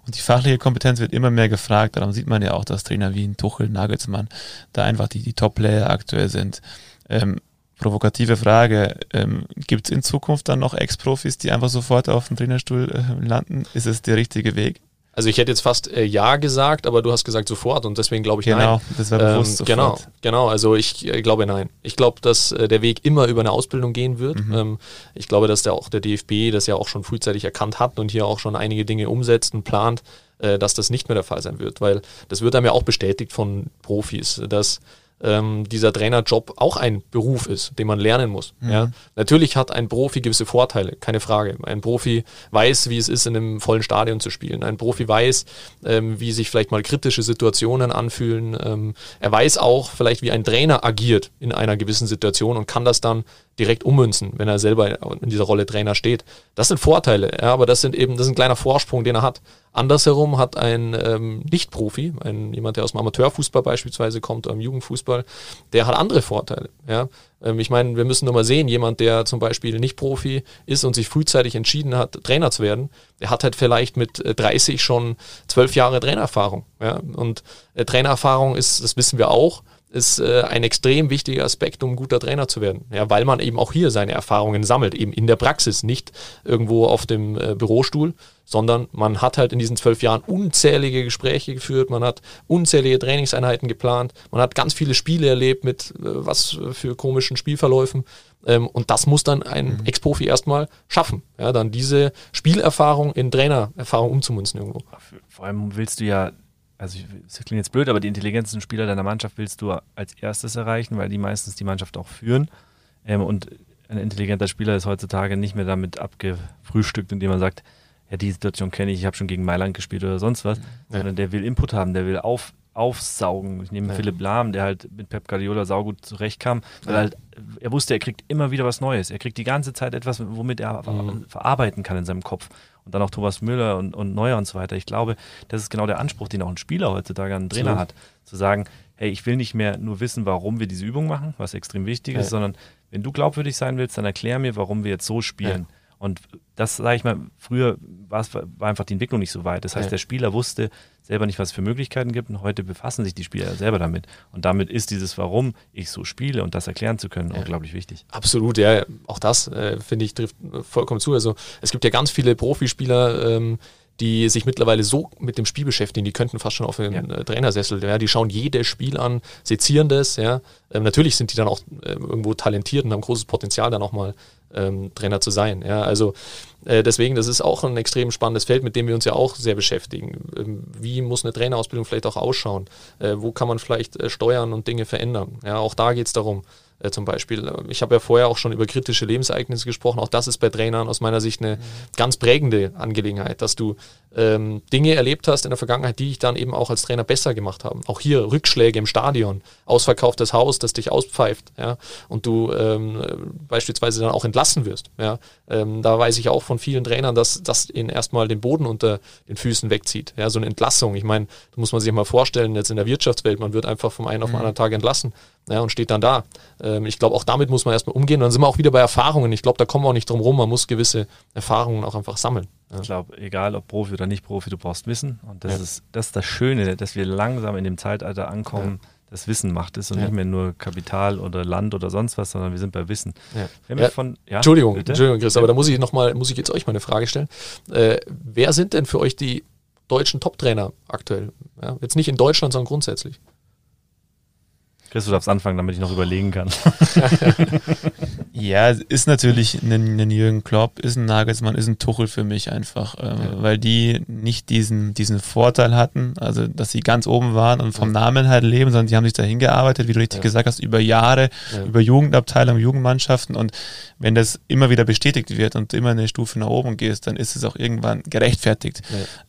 Und die fachliche Kompetenz wird immer mehr gefragt. Darum sieht man ja auch, dass Trainer wie ein Tuchel, Nagelsmann da einfach die, die Top-Player aktuell sind. Ähm, provokative Frage, ähm, gibt es in Zukunft dann noch Ex-Profis, die einfach sofort auf dem Trainerstuhl äh, landen? Ist es der richtige Weg? Also ich hätte jetzt fast äh, ja gesagt, aber du hast gesagt sofort und deswegen glaube ich genau, nein. Genau, das war bewusst ähm, Genau, genau. Also ich äh, glaube nein. Ich glaube, dass äh, der Weg immer über eine Ausbildung gehen wird. Mhm. Ähm, ich glaube, dass der auch der DFB das ja auch schon frühzeitig erkannt hat und hier auch schon einige Dinge umsetzt und plant, äh, dass das nicht mehr der Fall sein wird, weil das wird einem ja auch bestätigt von Profis, dass ähm, dieser Trainerjob auch ein Beruf ist, den man lernen muss. Mhm. Ja. Natürlich hat ein Profi gewisse Vorteile, keine Frage. Ein Profi weiß, wie es ist, in einem vollen Stadion zu spielen. Ein Profi weiß, ähm, wie sich vielleicht mal kritische Situationen anfühlen. Ähm, er weiß auch vielleicht, wie ein Trainer agiert in einer gewissen Situation und kann das dann direkt ummünzen, wenn er selber in dieser Rolle Trainer steht. Das sind Vorteile, ja, aber das sind eben, das ist ein kleiner Vorsprung, den er hat. Andersherum hat ein ähm, Nicht-Profi, ein, jemand, der aus dem Amateurfußball beispielsweise kommt, oder im Jugendfußball, der hat andere Vorteile. Ja? Ähm, ich meine, wir müssen nur mal sehen, jemand, der zum Beispiel nicht Profi ist und sich frühzeitig entschieden hat, Trainer zu werden, der hat halt vielleicht mit 30 äh, schon zwölf Jahre Trainererfahrung. Ja? Und äh, Trainererfahrung ist, das wissen wir auch, ist äh, ein extrem wichtiger Aspekt, um ein guter Trainer zu werden. Ja, weil man eben auch hier seine Erfahrungen sammelt, eben in der Praxis, nicht irgendwo auf dem äh, Bürostuhl, sondern man hat halt in diesen zwölf Jahren unzählige Gespräche geführt, man hat unzählige Trainingseinheiten geplant, man hat ganz viele Spiele erlebt mit äh, was für komischen Spielverläufen. Ähm, und das muss dann ein mhm. Ex-Profi erstmal schaffen, ja, dann diese Spielerfahrung in Trainererfahrung umzumünzen irgendwo. Vor allem willst du ja also das klingt jetzt blöd, aber die intelligentesten Spieler deiner Mannschaft willst du als erstes erreichen, weil die meistens die Mannschaft auch führen. Ähm, und ein intelligenter Spieler ist heutzutage nicht mehr damit abgefrühstückt, indem man sagt, ja, die Situation kenne ich, ich habe schon gegen Mailand gespielt oder sonst was, ja. sondern der will Input haben, der will auf, aufsaugen. Ich nehme ja. Philipp Lahm, der halt mit Pep Guardiola saugut zurechtkam, weil ja. halt, er wusste, er kriegt immer wieder was Neues. Er kriegt die ganze Zeit etwas, womit er mhm. verarbeiten kann in seinem Kopf. Und dann auch Thomas Müller und, und Neuer und so weiter. Ich glaube, das ist genau der Anspruch, den auch ein Spieler heutzutage an einen Trainer so. hat. Zu sagen, hey, ich will nicht mehr nur wissen, warum wir diese Übung machen, was extrem wichtig ist, sondern wenn du glaubwürdig sein willst, dann erklär mir, warum wir jetzt so spielen. Ja. Und das, sage ich mal, früher war, einfach die Entwicklung nicht so weit. Das heißt, ja. der Spieler wusste selber nicht, was es für Möglichkeiten gibt und heute befassen sich die Spieler selber damit. Und damit ist dieses Warum ich so spiele und das erklären zu können ja. unglaublich wichtig. Absolut, ja. Auch das, äh, finde ich, trifft vollkommen zu. Also es gibt ja ganz viele Profispieler, ähm, die sich mittlerweile so mit dem Spiel beschäftigen, die könnten fast schon auf den ja. Äh, Trainersessel. Ja, die schauen jedes Spiel an, sezieren das. Ja. Ähm, natürlich sind die dann auch äh, irgendwo talentiert und haben großes Potenzial, dann auch mal ähm, Trainer zu sein. Ja. Also äh, deswegen, das ist auch ein extrem spannendes Feld, mit dem wir uns ja auch sehr beschäftigen. Ähm, wie muss eine Trainerausbildung vielleicht auch ausschauen? Äh, wo kann man vielleicht äh, steuern und Dinge verändern? Ja, auch da geht es darum äh, zum Beispiel. Äh, ich habe ja vorher auch schon über kritische Lebensereignisse gesprochen. Auch das ist bei Trainern aus meiner Sicht eine mhm. ganz prägende Angelegenheit, dass du ähm, Dinge erlebt hast in der Vergangenheit, die dich dann eben auch als Trainer besser gemacht haben. Auch hier Rückschläge im Stadion, ausverkauftes Haus, das dich auspfeift, ja, und du ähm, beispielsweise dann auch entlassen wirst. Ja. Ähm, da weiß ich auch von vielen Trainern, dass das ihnen erstmal den Boden unter den Füßen wegzieht. Ja, so eine Entlassung. Ich meine, da muss man sich mal vorstellen, jetzt in der Wirtschaftswelt, man wird einfach vom einen auf den mhm. anderen Tag entlassen ja, und steht dann da. Ähm, ich glaube, auch damit muss man erstmal umgehen. Und dann sind wir auch wieder bei Erfahrungen. Ich glaube, da kommen wir auch nicht drum rum. Man muss gewisse Erfahrungen auch einfach sammeln. Ja. Ich glaube, egal ob Profi oder nicht Profi, du brauchst Wissen. Und das, ja. ist, das ist das Schöne, dass wir langsam in dem Zeitalter ankommen. Ja. Das Wissen macht es und nicht mehr nur Kapital oder Land oder sonst was, sondern wir sind bei Wissen. Von, Entschuldigung, Entschuldigung, Chris, aber da muss ich noch mal, muss ich jetzt euch mal eine Frage stellen. Äh, wer sind denn für euch die deutschen Top-Trainer aktuell? jetzt nicht in Deutschland, sondern grundsätzlich. Chris, du darfst anfangen, damit ich noch überlegen kann. ja, ist natürlich ein, ein Jürgen Klopp, ist ein Nagelsmann, ist ein Tuchel für mich einfach, äh, ja. weil die nicht diesen, diesen Vorteil hatten, also dass sie ganz oben waren und vom ja. Namen halt leben, sondern die haben sich dahin gearbeitet, wie du richtig ja. gesagt hast, über Jahre, über Jugendabteilungen, Jugendmannschaften und wenn das immer wieder bestätigt wird und immer eine Stufe nach oben gehst, dann ist es auch irgendwann gerechtfertigt.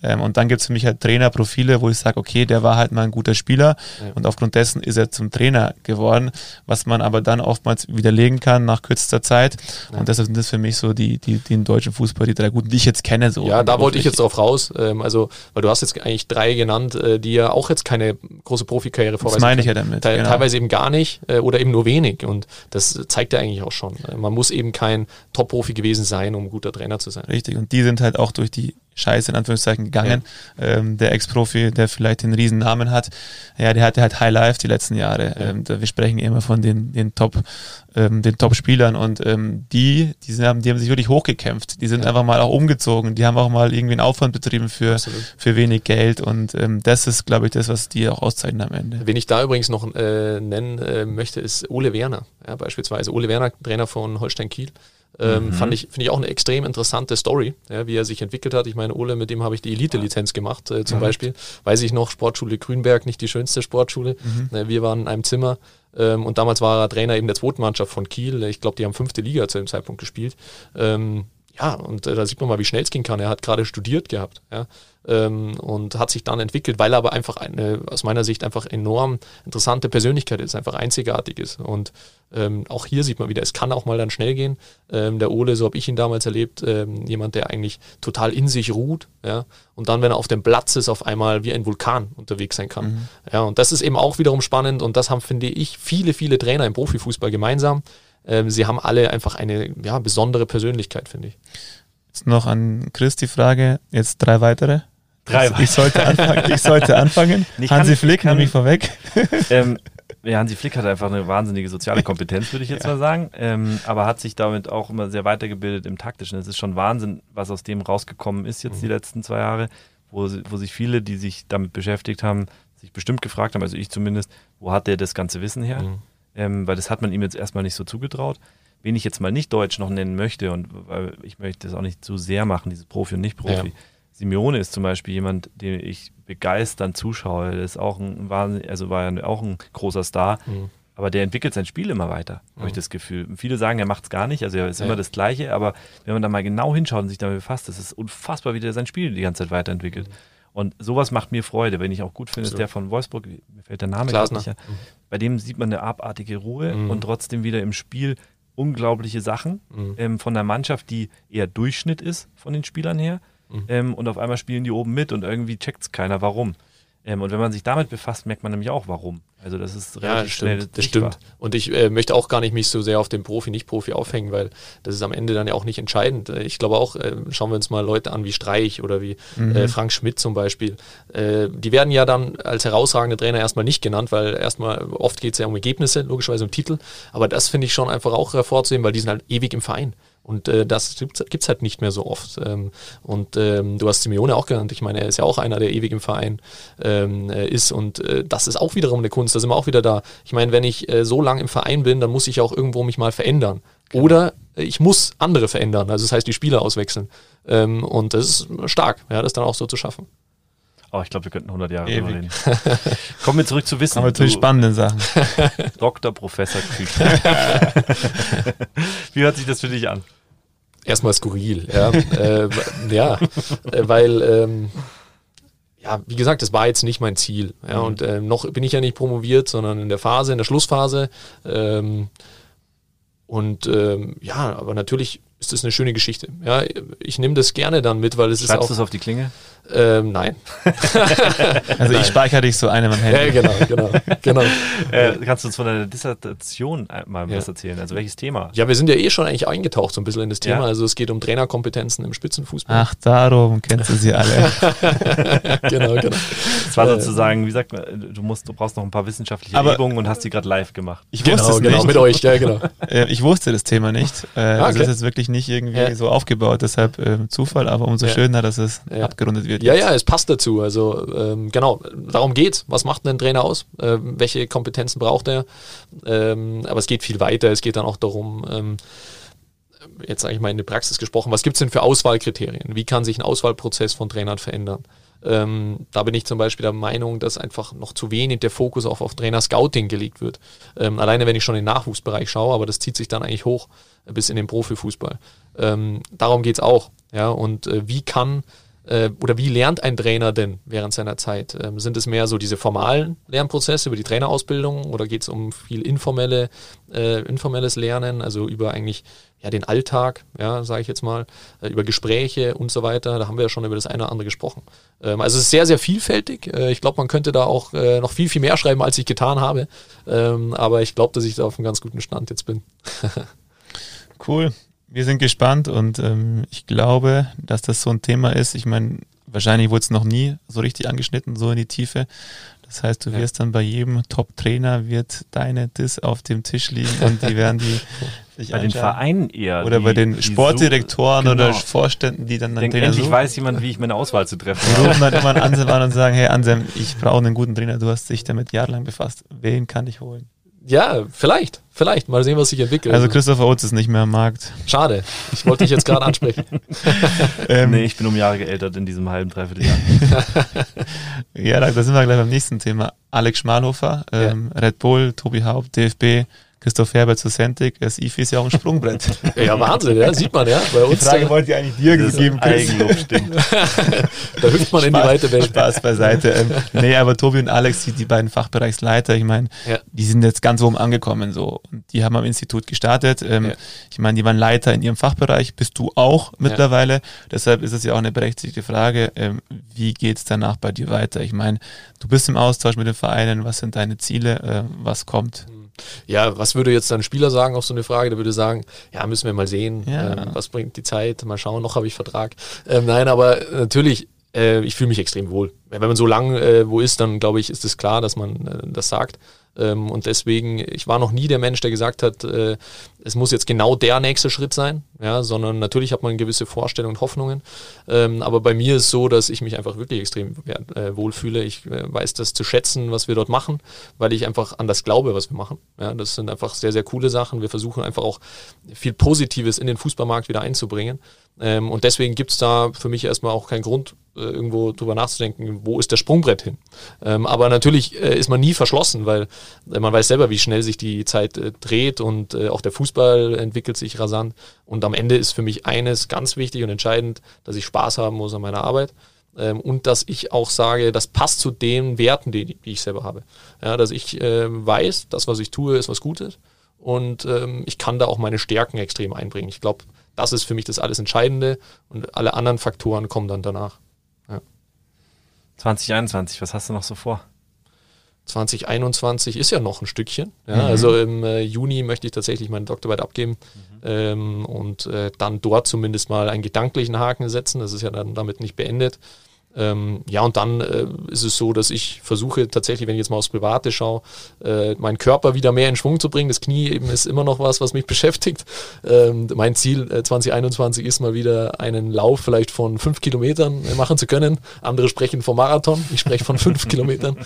Ähm, und dann gibt es für mich halt Trainerprofile, wo ich sage, okay, der war halt mal ein guter Spieler und aufgrund dessen ist er zum Trainer Trainer geworden, was man aber dann oftmals widerlegen kann nach kürzester Zeit. Ja. Und deshalb sind das für mich so die, die, die im deutschen Fußball, die drei guten, die ich jetzt kenne. So ja, da wollte ich jetzt drauf raus. Ähm, also, weil du hast jetzt eigentlich drei genannt, äh, die ja auch jetzt keine große Profikarriere vorweisen. Das meine ich ja damit. Te genau. Teilweise eben gar nicht äh, oder eben nur wenig. Und das zeigt ja eigentlich auch schon. Äh, man muss eben kein Top-Profi gewesen sein, um guter Trainer zu sein. Richtig. Und die sind halt auch durch die Scheiße in Anführungszeichen gegangen. Ja. Ähm, der Ex-Profi, der vielleicht den Riesennamen hat, ja, der hatte halt High Life die letzten Jahre. Ja. Ähm, wir sprechen immer von den, den Top, ähm, den Top-Spielern und ähm, die, die, sind, die haben sich wirklich hochgekämpft. Die sind ja. einfach mal auch umgezogen. Die haben auch mal irgendwie einen Aufwand betrieben für, für wenig Geld und ähm, das ist, glaube ich, das, was die auch auszeichnen am Ende. Wen ich da übrigens noch äh, nennen äh, möchte, ist Ole Werner. Ja, beispielsweise Ole Werner, Trainer von Holstein Kiel. Ähm, mhm. Fand ich, finde ich auch eine extrem interessante Story, ja, wie er sich entwickelt hat. Ich meine, Ole, mit dem habe ich die Elite-Lizenz gemacht, äh, zum mhm. Beispiel. Weiß ich noch, Sportschule Grünberg, nicht die schönste Sportschule. Mhm. Äh, wir waren in einem Zimmer ähm, und damals war er Trainer eben der zweiten Mannschaft von Kiel. Ich glaube, die haben fünfte Liga zu dem Zeitpunkt gespielt. Ähm, ja, und äh, da sieht man mal, wie schnell es gehen kann. Er hat gerade studiert gehabt. Ja ähm, und hat sich dann entwickelt, weil er aber einfach eine, aus meiner Sicht einfach enorm interessante Persönlichkeit ist, einfach einzigartig ist. Und ähm, auch hier sieht man wieder, es kann auch mal dann schnell gehen. Ähm, der Ole, so habe ich ihn damals erlebt, ähm, jemand, der eigentlich total in sich ruht, ja, und dann, wenn er auf dem Platz ist, auf einmal wie ein Vulkan unterwegs sein kann. Mhm. Ja, und das ist eben auch wiederum spannend und das haben, finde ich, viele, viele Trainer im Profifußball gemeinsam. Ähm, sie haben alle einfach eine ja, besondere Persönlichkeit, finde ich. Jetzt noch an Chris die Frage, jetzt drei weitere. Drei. Ich sollte anfangen. Ich sollte anfangen. Ich Hansi Flick, nehme ich vorweg. Ähm, ja, Hansi Flick hat einfach eine wahnsinnige soziale Kompetenz, würde ich jetzt ja. mal sagen. Ähm, aber hat sich damit auch immer sehr weitergebildet im Taktischen. Es ist schon Wahnsinn, was aus dem rausgekommen ist jetzt mhm. die letzten zwei Jahre, wo, wo sich viele, die sich damit beschäftigt haben, sich bestimmt gefragt haben, also ich zumindest, wo hat der das ganze Wissen her? Mhm. Ähm, weil das hat man ihm jetzt erstmal nicht so zugetraut. Wen ich jetzt mal nicht Deutsch noch nennen möchte und weil ich möchte das auch nicht zu sehr machen, dieses Profi und Nicht-Profi. Ja Simeone ist zum Beispiel jemand, den ich begeistert zuschaue. Der ist auch ein Wahnsinn, also war ja auch ein großer Star. Mhm. aber der entwickelt sein Spiel immer weiter, habe ich das Gefühl. Viele sagen, er macht es gar nicht, also er ist ja. immer das Gleiche, aber wenn man da mal genau hinschaut und sich damit befasst, ist unfassbar, wie der sein Spiel die ganze Zeit weiterentwickelt. Mhm. Und sowas macht mir Freude. Wenn ich auch gut finde, ist der von Wolfsburg, mir fällt der Name Glasner. nicht. Mhm. Bei dem sieht man eine abartige Ruhe mhm. und trotzdem wieder im Spiel unglaubliche Sachen mhm. ähm, von der Mannschaft, die eher Durchschnitt ist von den Spielern her. Mhm. Ähm, und auf einmal spielen die oben mit und irgendwie checkt es keiner, warum. Ähm, und wenn man sich damit befasst, merkt man nämlich auch, warum. Also das ist relativ ja, schnell. Das stimmt. Und ich äh, möchte auch gar nicht mich so sehr auf den Profi, Nicht-Profi aufhängen, weil das ist am Ende dann ja auch nicht entscheidend. Äh, ich glaube auch, äh, schauen wir uns mal Leute an wie Streich oder wie mhm. äh, Frank Schmidt zum Beispiel. Äh, die werden ja dann als herausragende Trainer erstmal nicht genannt, weil erstmal oft geht es ja um Ergebnisse, logischerweise um Titel. Aber das finde ich schon einfach auch hervorzuheben, weil die sind halt ewig im Verein. Und äh, das gibt es halt nicht mehr so oft. Ähm, und ähm, du hast Simeone auch genannt. Ich meine, er ist ja auch einer, der ewig im Verein ähm, äh, ist. Und äh, das ist auch wiederum eine Kunst. Da sind wir auch wieder da. Ich meine, wenn ich äh, so lange im Verein bin, dann muss ich auch irgendwo mich mal verändern. Genau. Oder ich muss andere verändern. Also das heißt, die Spieler auswechseln. Ähm, und das ist stark, ja, das dann auch so zu schaffen. Oh, ich glaube, wir könnten 100 Jahre drüber reden. Kommen wir zurück zu Wissen. Aber zu spannenden Sachen. Dr. Professor Küch. Wie hört sich das für dich an? Erstmal skurril, ja. äh, ja, äh, weil, ähm, ja, wie gesagt, das war jetzt nicht mein Ziel. Ja, mhm. und äh, noch bin ich ja nicht promoviert, sondern in der Phase, in der Schlussphase. Ähm, und ähm, ja, aber natürlich ist das eine schöne Geschichte. Ja, ich nehme das gerne dann mit, weil es Schreibst ist auch. Schreibst du es auf die Klinge? Ähm, nein. also ich speichere dich so eine am Handy. Ja, genau, genau. genau. Äh, kannst du uns von deiner Dissertation mal ja. was erzählen? Also welches Thema? Ja, wir sind ja eh schon eigentlich eingetaucht so ein bisschen in das Thema. Ja. Also es geht um Trainerkompetenzen im Spitzenfußball. Ach, darum kennst du sie alle. genau, genau. Das war sozusagen, wie sagt man, du musst, du brauchst noch ein paar wissenschaftliche Aber Übungen und hast die gerade live gemacht. Ich wusste genau, es genau, nicht. mit euch, ja, genau. Äh, ich wusste das Thema nicht. Äh, ah, okay. Also es ist jetzt wirklich nicht irgendwie so aufgebaut, deshalb äh, Zufall, aber umso schöner, dass es abgerundet wird wird. Ja, ja, es passt dazu. Also ähm, genau, darum geht's. Was macht ein Trainer aus? Ähm, welche Kompetenzen braucht er? Ähm, aber es geht viel weiter. Es geht dann auch darum, ähm, jetzt sage ich mal in der Praxis gesprochen, was gibt es denn für Auswahlkriterien? Wie kann sich ein Auswahlprozess von Trainern verändern? Ähm, da bin ich zum Beispiel der Meinung, dass einfach noch zu wenig der Fokus auch auf Trainer-Scouting gelegt wird. Ähm, alleine wenn ich schon in den Nachwuchsbereich schaue, aber das zieht sich dann eigentlich hoch bis in den Profifußball. Ähm, darum geht es auch. Ja, und äh, wie kann äh, oder wie lernt ein Trainer denn während seiner Zeit? Ähm, sind es mehr so diese formalen Lernprozesse über die Trainerausbildung oder geht es um viel informelle, äh, informelles Lernen, also über eigentlich ja, den Alltag, ja, sage ich jetzt mal, äh, über Gespräche und so weiter. Da haben wir ja schon über das eine oder andere gesprochen. Ähm, also es ist sehr, sehr vielfältig. Äh, ich glaube, man könnte da auch äh, noch viel, viel mehr schreiben, als ich getan habe. Ähm, aber ich glaube, dass ich da auf einem ganz guten Stand jetzt bin. cool. Wir sind gespannt und ähm, ich glaube, dass das so ein Thema ist. Ich meine, wahrscheinlich wurde es noch nie so richtig angeschnitten, so in die Tiefe. Das heißt, du wirst dann bei jedem Top-Trainer wird deine Dis auf dem Tisch liegen und die werden die sich Bei den Vereinen eher. Oder die, bei den Sportdirektoren so, genau. oder Vorständen, die dann, dann Denk, Endlich suchen. weiß jemand, wie ich meine Auswahl zu treffen. Die rufen dann immer an Ansem an und sagen, hey Ansem, ich brauche einen guten Trainer, du hast dich damit jahrelang befasst. Wen kann ich holen? Ja, vielleicht. Vielleicht. Mal sehen, was sich entwickelt. Also Christopher Oates ist nicht mehr am Markt. Schade. Ich wollte dich jetzt gerade ansprechen. ähm, nee, ich bin um Jahre geältert in diesem halben, dreiviertel Jahr. ja, da, da, sind wir gleich beim nächsten Thema. Alex Schmalhofer, ähm, ja. Red Bull, Tobi Haupt, DFB, Christoph Herbert zu Centig, das IFI ist ja auch ein Sprungbrett. ja, Wahnsinn, ja, sieht man, ja. Bei uns Die Frage wollte ich eigentlich dir gegeben, Eigenlob, stimmt. da hüpft man Spaß, in die weite Welt. Spaß beiseite. Ähm, nee, aber Tobi und Alex, die, die beiden Fachbereichsleiter, ich meine, ja. die sind jetzt ganz oben angekommen, so. Und die haben am Institut gestartet. Ähm, ja. Ich meine, die waren Leiter in ihrem Fachbereich, bist du auch mittlerweile. Ja. Deshalb ist es ja auch eine berechtigte Frage, ähm, wie geht's danach bei dir weiter? Ich meine, du bist im Austausch mit den Vereinen, was sind deine Ziele, äh, was kommt? Mhm. Ja, was würde jetzt ein Spieler sagen auf so eine Frage? Der würde sagen, ja, müssen wir mal sehen, ja. ähm, was bringt die Zeit, mal schauen, noch habe ich Vertrag. Ähm, nein, aber natürlich, äh, ich fühle mich extrem wohl. Wenn man so lang äh, wo ist, dann glaube ich, ist es klar, dass man äh, das sagt. Ähm, und deswegen, ich war noch nie der Mensch, der gesagt hat, äh, es muss jetzt genau der nächste Schritt sein, ja, sondern natürlich hat man gewisse Vorstellungen und Hoffnungen. Ähm, aber bei mir ist so, dass ich mich einfach wirklich extrem äh, wohlfühle. Ich äh, weiß das zu schätzen, was wir dort machen, weil ich einfach an das glaube, was wir machen. Ja, das sind einfach sehr, sehr coole Sachen. Wir versuchen einfach auch viel Positives in den Fußballmarkt wieder einzubringen. Ähm, und deswegen gibt es da für mich erstmal auch keinen Grund, irgendwo drüber nachzudenken, wo ist der Sprungbrett hin. Ähm, aber natürlich äh, ist man nie verschlossen, weil äh, man weiß selber, wie schnell sich die Zeit äh, dreht und äh, auch der Fußball entwickelt sich rasant. Und am Ende ist für mich eines ganz wichtig und entscheidend, dass ich Spaß haben muss an meiner Arbeit. Ähm, und dass ich auch sage, das passt zu den Werten, die, die ich selber habe. Ja, dass ich äh, weiß, das, was ich tue, ist was Gutes. Und ähm, ich kann da auch meine Stärken extrem einbringen. Ich glaube, das ist für mich das alles Entscheidende und alle anderen Faktoren kommen dann danach. Ja. 2021, was hast du noch so vor? 2021 ist ja noch ein Stückchen. Ja, mhm. Also im äh, Juni möchte ich tatsächlich meine Doktorarbeit abgeben mhm. ähm, und äh, dann dort zumindest mal einen gedanklichen Haken setzen. Das ist ja dann damit nicht beendet. Ähm, ja, und dann äh, ist es so, dass ich versuche tatsächlich, wenn ich jetzt mal aufs Private schaue, äh, meinen Körper wieder mehr in Schwung zu bringen. Das Knie eben ist immer noch was, was mich beschäftigt. Ähm, mein Ziel äh, 2021 ist mal wieder einen Lauf vielleicht von fünf Kilometern äh, machen zu können. Andere sprechen vom Marathon, ich spreche von fünf Kilometern.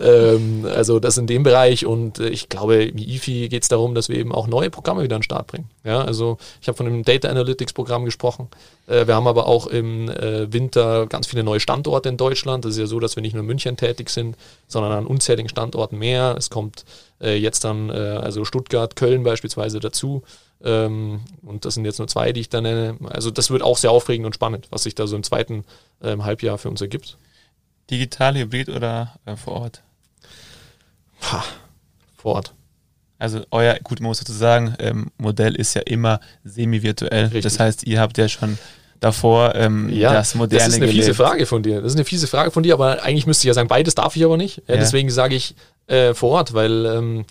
Ähm, also das in dem Bereich und äh, ich glaube, wie IFI geht es darum, dass wir eben auch neue Programme wieder an den Start bringen. Ja, also ich habe von einem Data Analytics Programm gesprochen. Äh, wir haben aber auch im Winter ganz viele neue Standorte Standorte in Deutschland. Das ist ja so, dass wir nicht nur in München tätig sind, sondern an unzähligen Standorten mehr. Es kommt äh, jetzt dann äh, also Stuttgart, Köln beispielsweise dazu. Ähm, und das sind jetzt nur zwei, die ich da nenne. Also das wird auch sehr aufregend und spannend, was sich da so im zweiten ähm, Halbjahr für uns ergibt. Digital, Hybrid oder äh, vor Ort? Ha, vor Ort. Also euer, gut, man muss dazu sagen, ähm, Modell ist ja immer semi-virtuell. Das heißt, ihr habt ja schon davor ähm, ja, das moderne Das ist eine gelebt. fiese Frage von dir. Das ist eine fiese Frage von dir, aber eigentlich müsste ich ja sagen, beides darf ich aber nicht. Ja, ja. Deswegen sage ich äh, vor Ort, weil ähm,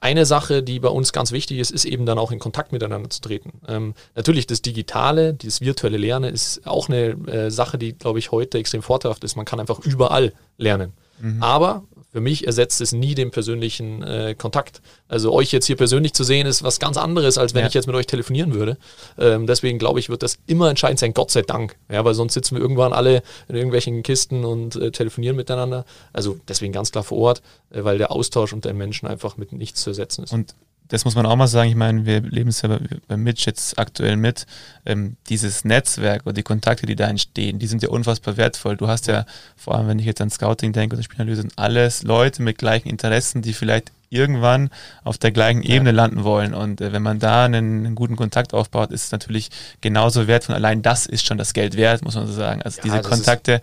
eine Sache, die bei uns ganz wichtig ist, ist eben dann auch in Kontakt miteinander zu treten. Ähm, natürlich das Digitale, dieses virtuelle Lernen ist auch eine äh, Sache, die, glaube ich, heute extrem vorteilhaft ist. Man kann einfach überall lernen. Mhm. Aber für mich ersetzt es nie den persönlichen äh, Kontakt. Also euch jetzt hier persönlich zu sehen, ist was ganz anderes, als wenn ja. ich jetzt mit euch telefonieren würde. Ähm, deswegen glaube ich, wird das immer entscheidend sein, Gott sei Dank. Ja, weil sonst sitzen wir irgendwann alle in irgendwelchen Kisten und äh, telefonieren miteinander. Also deswegen ganz klar vor Ort, äh, weil der Austausch unter den Menschen einfach mit nichts zu ersetzen ist. Und das muss man auch mal sagen, ich meine, wir leben es ja bei, Mitch jetzt aktuell mit, ähm, dieses Netzwerk oder die Kontakte, die da entstehen, die sind ja unfassbar wertvoll. Du hast ja, vor allem wenn ich jetzt an Scouting denke oder Spielanalyse, alles Leute mit gleichen Interessen, die vielleicht irgendwann auf der gleichen Ebene ja. landen wollen. Und äh, wenn man da einen, einen, guten Kontakt aufbaut, ist es natürlich genauso wertvoll. Allein das ist schon das Geld wert, muss man so sagen. Also ja, diese Kontakte,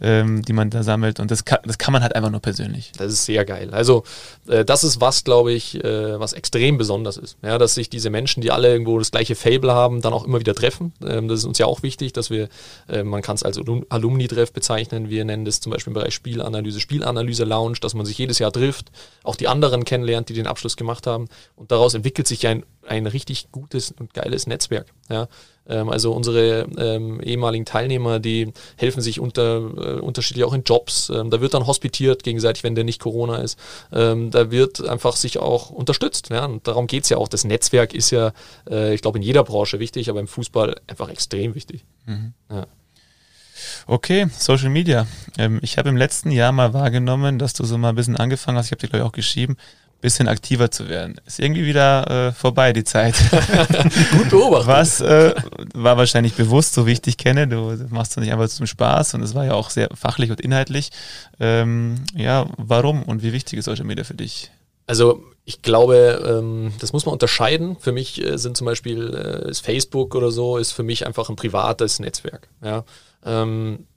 ähm, die man da sammelt. Und das kann, das kann man halt einfach nur persönlich. Das ist sehr geil. Also äh, das ist was, glaube ich, äh, was extrem besonders ist. Ja, dass sich diese Menschen, die alle irgendwo das gleiche Fable haben, dann auch immer wieder treffen. Ähm, das ist uns ja auch wichtig, dass wir, äh, man kann es als Alumni-Treff bezeichnen. Wir nennen das zum Beispiel im Bereich Spielanalyse, Spielanalyse-Lounge, dass man sich jedes Jahr trifft. Auch die anderen kennenlernt, die den Abschluss gemacht haben. Und daraus entwickelt sich ein, ein richtig gutes und geiles Netzwerk. Ja. Ähm, also unsere ähm, ehemaligen Teilnehmer, die helfen sich unter, äh, unterschiedlich auch in Jobs. Ähm, da wird dann hospitiert gegenseitig, wenn der nicht Corona ist. Ähm, da wird einfach sich auch unterstützt. Ja. Und darum geht es ja auch. Das Netzwerk ist ja, äh, ich glaube, in jeder Branche wichtig, aber im Fußball einfach extrem wichtig. Mhm. Ja. Okay, Social Media. Ähm, ich habe im letzten Jahr mal wahrgenommen, dass du so mal ein bisschen angefangen hast, ich habe dir glaube ich auch geschrieben, bisschen aktiver zu werden. Ist irgendwie wieder äh, vorbei, die Zeit. Gut beobachtet. Was äh, war wahrscheinlich bewusst, so wie ich dich kenne. Du machst es nicht einfach zum Spaß und es war ja auch sehr fachlich und inhaltlich. Ähm, ja, warum und wie wichtig ist Social Media für dich? Also ich glaube, ähm, das muss man unterscheiden. Für mich äh, sind zum Beispiel äh, ist Facebook oder so, ist für mich einfach ein privates Netzwerk. Ja.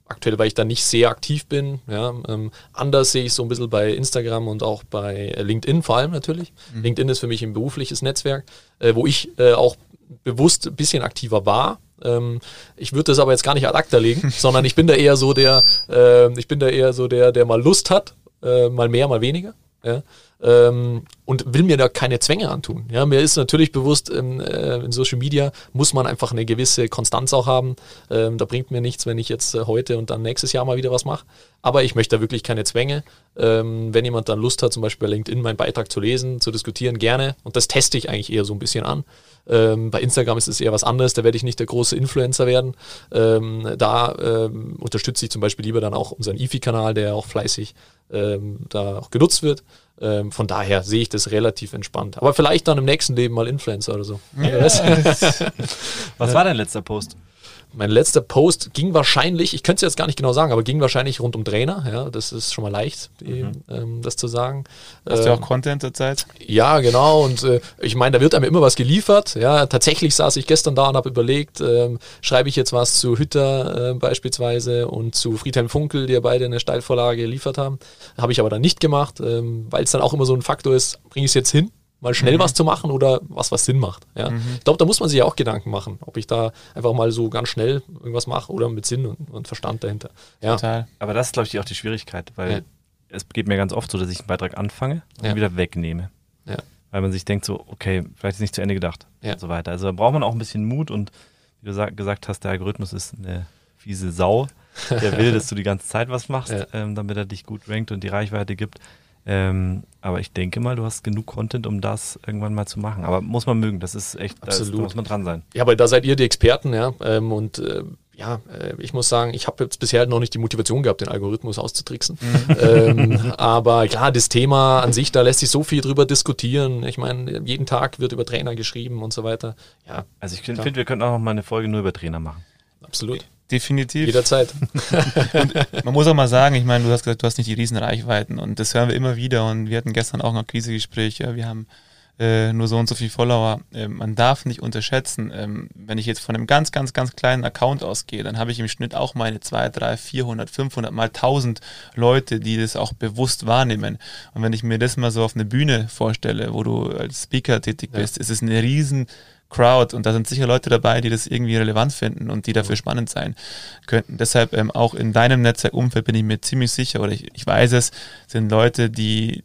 Aktuell, weil ich da nicht sehr aktiv bin. Ja, ähm, anders sehe ich so ein bisschen bei Instagram und auch bei LinkedIn vor allem natürlich. Mhm. LinkedIn ist für mich ein berufliches Netzwerk, äh, wo ich äh, auch bewusst ein bisschen aktiver war. Ähm, ich würde das aber jetzt gar nicht ad acta legen, sondern ich bin da eher so der, äh, ich bin da eher so der, der mal Lust hat, äh, mal mehr, mal weniger. Ja? Ähm, und will mir da keine Zwänge antun. Ja, mir ist natürlich bewusst, ähm, äh, in Social Media muss man einfach eine gewisse Konstanz auch haben. Ähm, da bringt mir nichts, wenn ich jetzt äh, heute und dann nächstes Jahr mal wieder was mache. Aber ich möchte da wirklich keine Zwänge. Ähm, wenn jemand dann Lust hat, zum Beispiel bei LinkedIn meinen Beitrag zu lesen, zu diskutieren, gerne. Und das teste ich eigentlich eher so ein bisschen an. Ähm, bei Instagram ist es eher was anderes, da werde ich nicht der große Influencer werden. Ähm, da unterstütze ich zum Beispiel lieber dann auch unseren IFI-Kanal, der auch fleißig da auch genutzt wird. Ähm, von daher sehe ich das relativ entspannt. Aber vielleicht dann im nächsten Leben mal Influencer oder so. Ja. was war dein letzter Post? Mein letzter Post ging wahrscheinlich, ich könnte es jetzt gar nicht genau sagen, aber ging wahrscheinlich rund um Trainer. Ja, das ist schon mal leicht, mhm. ähm, das zu sagen. Hast ähm, du auch Content zurzeit? Ja, genau. Und äh, ich meine, da wird einem immer was geliefert. Ja, tatsächlich saß ich gestern da und habe überlegt, ähm, schreibe ich jetzt was zu Hütter äh, beispielsweise und zu Friedhelm Funkel, die ja beide eine Steilvorlage geliefert haben. Habe ich aber dann nicht gemacht, ähm, weil es dann auch immer so ein Faktor ist, bringe ich es jetzt hin? Mal schnell mhm. was zu machen oder was, was Sinn macht. Ja. Mhm. Ich glaube, da muss man sich ja auch Gedanken machen, ob ich da einfach mal so ganz schnell irgendwas mache oder mit Sinn und, und Verstand dahinter. Ja. Total. Aber das ist, glaube ich, auch die Schwierigkeit, weil ja. es geht mir ganz oft so, dass ich einen Beitrag anfange und ja. wieder wegnehme. Ja. Weil man sich denkt so, okay, vielleicht ist nicht zu Ende gedacht und so weiter. Also da braucht man auch ein bisschen Mut und wie du gesagt hast, der Algorithmus ist eine fiese Sau. Der will, dass du die ganze Zeit was machst, ähm, damit er dich gut rankt und die Reichweite gibt. Ähm, aber ich denke mal, du hast genug Content, um das irgendwann mal zu machen. Aber muss man mögen, das ist echt, Absolut. Da, ist, da muss man dran sein. Ja, aber da seid ihr die Experten, ja. Ähm, und äh, ja, äh, ich muss sagen, ich habe jetzt bisher noch nicht die Motivation gehabt, den Algorithmus auszutricksen. Mhm. ähm, aber klar, das Thema an sich, da lässt sich so viel drüber diskutieren. Ich meine, jeden Tag wird über Trainer geschrieben und so weiter. Ja, also ich finde, wir könnten auch noch mal eine Folge nur über Trainer machen. Absolut. Definitiv. Jederzeit. und man muss auch mal sagen, ich meine, du hast gesagt, du hast nicht die riesen Reichweiten und das hören wir immer wieder und wir hatten gestern auch noch ein Krisegespräch, ja, wir haben äh, nur so und so viel Follower. Äh, man darf nicht unterschätzen, ähm, wenn ich jetzt von einem ganz, ganz, ganz kleinen Account ausgehe, dann habe ich im Schnitt auch meine 2, 3, 400, 500 mal 1000 Leute, die das auch bewusst wahrnehmen. Und wenn ich mir das mal so auf eine Bühne vorstelle, wo du als Speaker tätig bist, ja. ist es eine riesen Crowd und da sind sicher Leute dabei, die das irgendwie relevant finden und die dafür spannend sein könnten. Deshalb ähm, auch in deinem Netzwerkumfeld bin ich mir ziemlich sicher oder ich, ich weiß es, sind Leute, die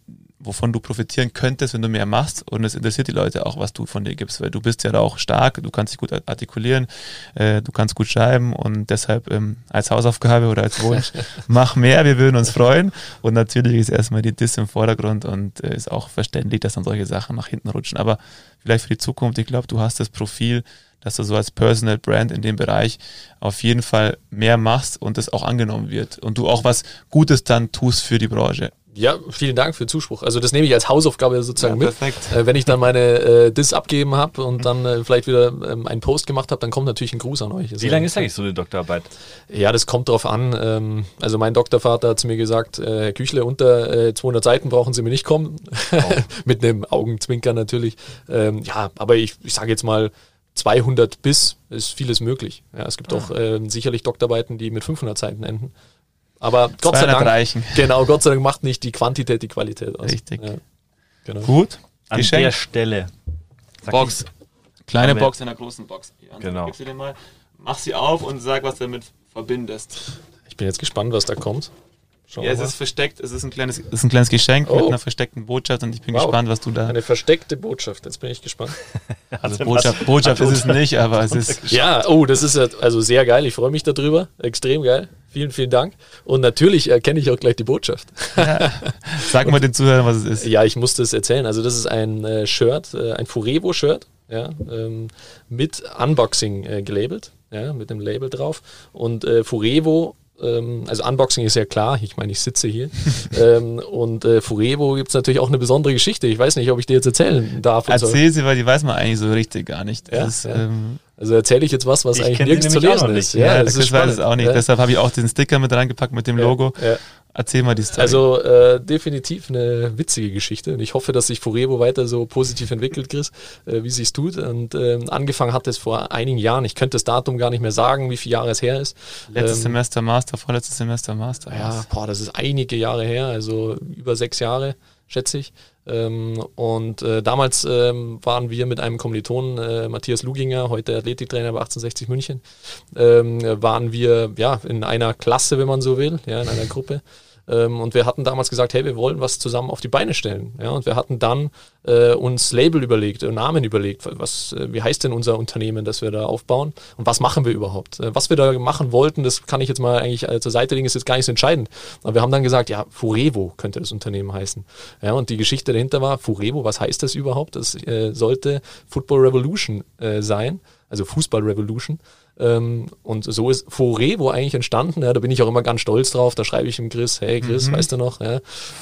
wovon du profitieren könntest, wenn du mehr machst. Und es interessiert die Leute auch, was du von dir gibst, weil du bist ja da auch stark, du kannst dich gut artikulieren, äh, du kannst gut schreiben und deshalb ähm, als Hausaufgabe oder als Wunsch, mach mehr, wir würden uns freuen. Und natürlich ist erstmal die Diss im Vordergrund und äh, ist auch verständlich, dass dann solche Sachen nach hinten rutschen. Aber vielleicht für die Zukunft, ich glaube, du hast das Profil, dass du so als Personal Brand in dem Bereich auf jeden Fall mehr machst und das auch angenommen wird und du auch was Gutes dann tust für die Branche. Ja, vielen Dank für den Zuspruch. Also das nehme ich als Hausaufgabe sozusagen ja, mit. Äh, wenn ich dann meine äh, Dis abgeben habe und dann äh, vielleicht wieder ähm, einen Post gemacht habe, dann kommt natürlich ein Gruß an euch. Wie lange ist eigentlich so eine Doktorarbeit? Ja, das kommt drauf an. Ähm, also mein Doktorvater hat zu mir gesagt, äh, Herr Küchle, unter 200 äh, Seiten brauchen Sie mir nicht kommen. Oh. mit einem Augenzwinker natürlich. Ähm, ja, aber ich, ich sage jetzt mal, 200 bis ist vieles möglich. Ja, es gibt ah. auch äh, sicherlich Doktorarbeiten, die mit 500 Seiten enden. Aber Gott sei Dank, reichen. genau, Gott sei Dank macht nicht die Quantität die Qualität aus. Richtig. Ja, genau. Gut. An Geschenk. der Stelle. Box. Kleine Box in der großen Box. Genau. Gib sie dir mal, mach sie auf und sag, was du damit verbindest. Ich bin jetzt gespannt, was da kommt. Schauen ja, es ist versteckt, es ist ein kleines, ist ein kleines Geschenk oh. mit einer versteckten Botschaft und ich bin wow. gespannt, was du da. Eine versteckte Botschaft, jetzt bin ich gespannt. also Botschaft, Botschaft ist es nicht, aber es ist. Ja, oh, das ist also sehr geil, ich freue mich darüber, extrem geil. Vielen, vielen Dank. Und natürlich erkenne ich auch gleich die Botschaft. Ja. Sag mal den Zuhörern, was es ist. Ja, ich musste es erzählen. Also, das ist ein äh, Shirt, äh, ein Furevo-Shirt, ja, ähm, mit Unboxing äh, gelabelt, ja, mit dem Label drauf. Und äh, Furevo ähm, also Unboxing ist ja klar, ich meine, ich sitze hier. ähm, und äh, Furevo gibt es natürlich auch eine besondere Geschichte. Ich weiß nicht, ob ich dir jetzt erzählen darf. Erzähl so. sie, weil die weiß man eigentlich so richtig gar nicht. Ja, ist, ja. Ähm, also erzähle ich jetzt was, was eigentlich nirgends zu lesen ist. Ja, ja das, das weiß es auch nicht. Deshalb habe ich auch den Sticker mit reingepackt mit dem Logo. Erzähl mal die Story. Also äh, definitiv eine witzige Geschichte und ich hoffe, dass sich Forevo weiter so positiv entwickelt, Chris, äh, wie sie es tut. Und äh, angefangen hat es vor einigen Jahren. Ich könnte das Datum gar nicht mehr sagen, wie viele Jahre es her ist. Letztes ähm, Semester Master, vorletztes Semester Master. Ja, boah, das ist einige Jahre her, also über sechs Jahre, schätze ich. Ähm, und äh, damals ähm, waren wir mit einem Kommilitonen, äh, Matthias Luginger, heute Athletiktrainer bei 1860 München, ähm, waren wir ja in einer Klasse, wenn man so will, ja, in einer Gruppe. Ähm, und wir hatten damals gesagt, hey, wir wollen was zusammen auf die Beine stellen. Ja, und wir hatten dann äh, uns Label überlegt, äh, Namen überlegt. Was, äh, wie heißt denn unser Unternehmen, das wir da aufbauen? Und was machen wir überhaupt? Äh, was wir da machen wollten, das kann ich jetzt mal eigentlich äh, zur Seite legen, ist jetzt gar nicht so entscheidend. Aber wir haben dann gesagt, ja, Furevo könnte das Unternehmen heißen. Ja, und die Geschichte dahinter war, Furevo, was heißt das überhaupt? Das äh, sollte Football Revolution sein, also Fußball Revolution. Ähm, und so ist Forevo eigentlich entstanden. Ja, da bin ich auch immer ganz stolz drauf. Da schreibe ich ihm Chris, hey Chris, mhm. weißt du noch? Ja,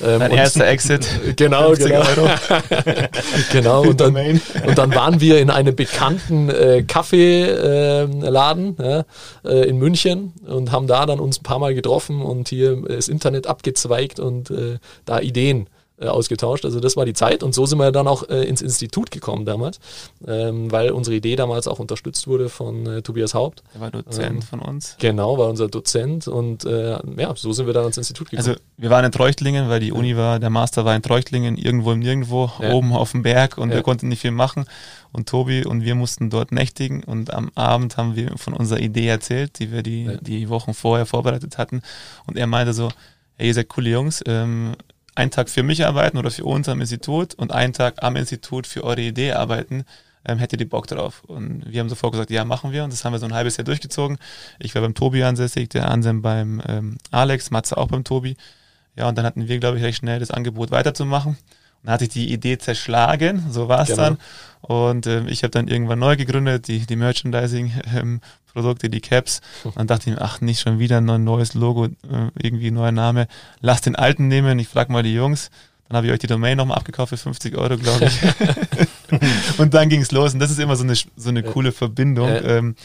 ähm, Dein erster Exit. genau, genau. genau, und dann, und dann waren wir in einem bekannten äh, Kaffeeladen äh, ja, äh, in München und haben da dann uns ein paar Mal getroffen und hier das Internet abgezweigt und äh, da Ideen äh, ausgetauscht. Also das war die Zeit und so sind wir dann auch äh, ins Institut gekommen damals, ähm, weil unsere Idee damals auch unterstützt wurde von äh, Tobias Haupt. Der war Dozent ähm, von uns. Genau, war unser Dozent und äh, ja, so sind wir dann ins Institut gekommen. Also wir waren in Treuchtlingen, weil die Uni war, der Master war in Treuchtlingen, irgendwo im Nirgendwo, ja. oben auf dem Berg und ja. wir konnten nicht viel machen und Tobi und wir mussten dort nächtigen und am Abend haben wir von unserer Idee erzählt, die wir die, ja. die Wochen vorher vorbereitet hatten und er meinte so, hey, ihr seid coole Jungs, ähm, einen Tag für mich arbeiten oder für uns am Institut und einen Tag am Institut für eure Idee arbeiten, ähm, hättet ihr Bock drauf. Und wir haben sofort gesagt, ja, machen wir. Und das haben wir so ein halbes Jahr durchgezogen. Ich war beim Tobi ansässig, der Anselm beim ähm, Alex, Matze auch beim Tobi. Ja, und dann hatten wir, glaube ich, recht schnell das Angebot weiterzumachen. Dann hatte ich die Idee zerschlagen, so war es genau. dann. Und ähm, ich habe dann irgendwann neu gegründet, die, die Merchandising ähm, Produkte, die Caps. Und dann dachte ich mir, ach, nicht schon wieder ein neues Logo, äh, irgendwie neuer Name. Lass den alten nehmen, ich frage mal die Jungs. Dann habe ich euch die Domain nochmal abgekauft für 50 Euro, glaube ich. und dann ging es los. Und das ist immer so eine, so eine coole Verbindung. Ähm,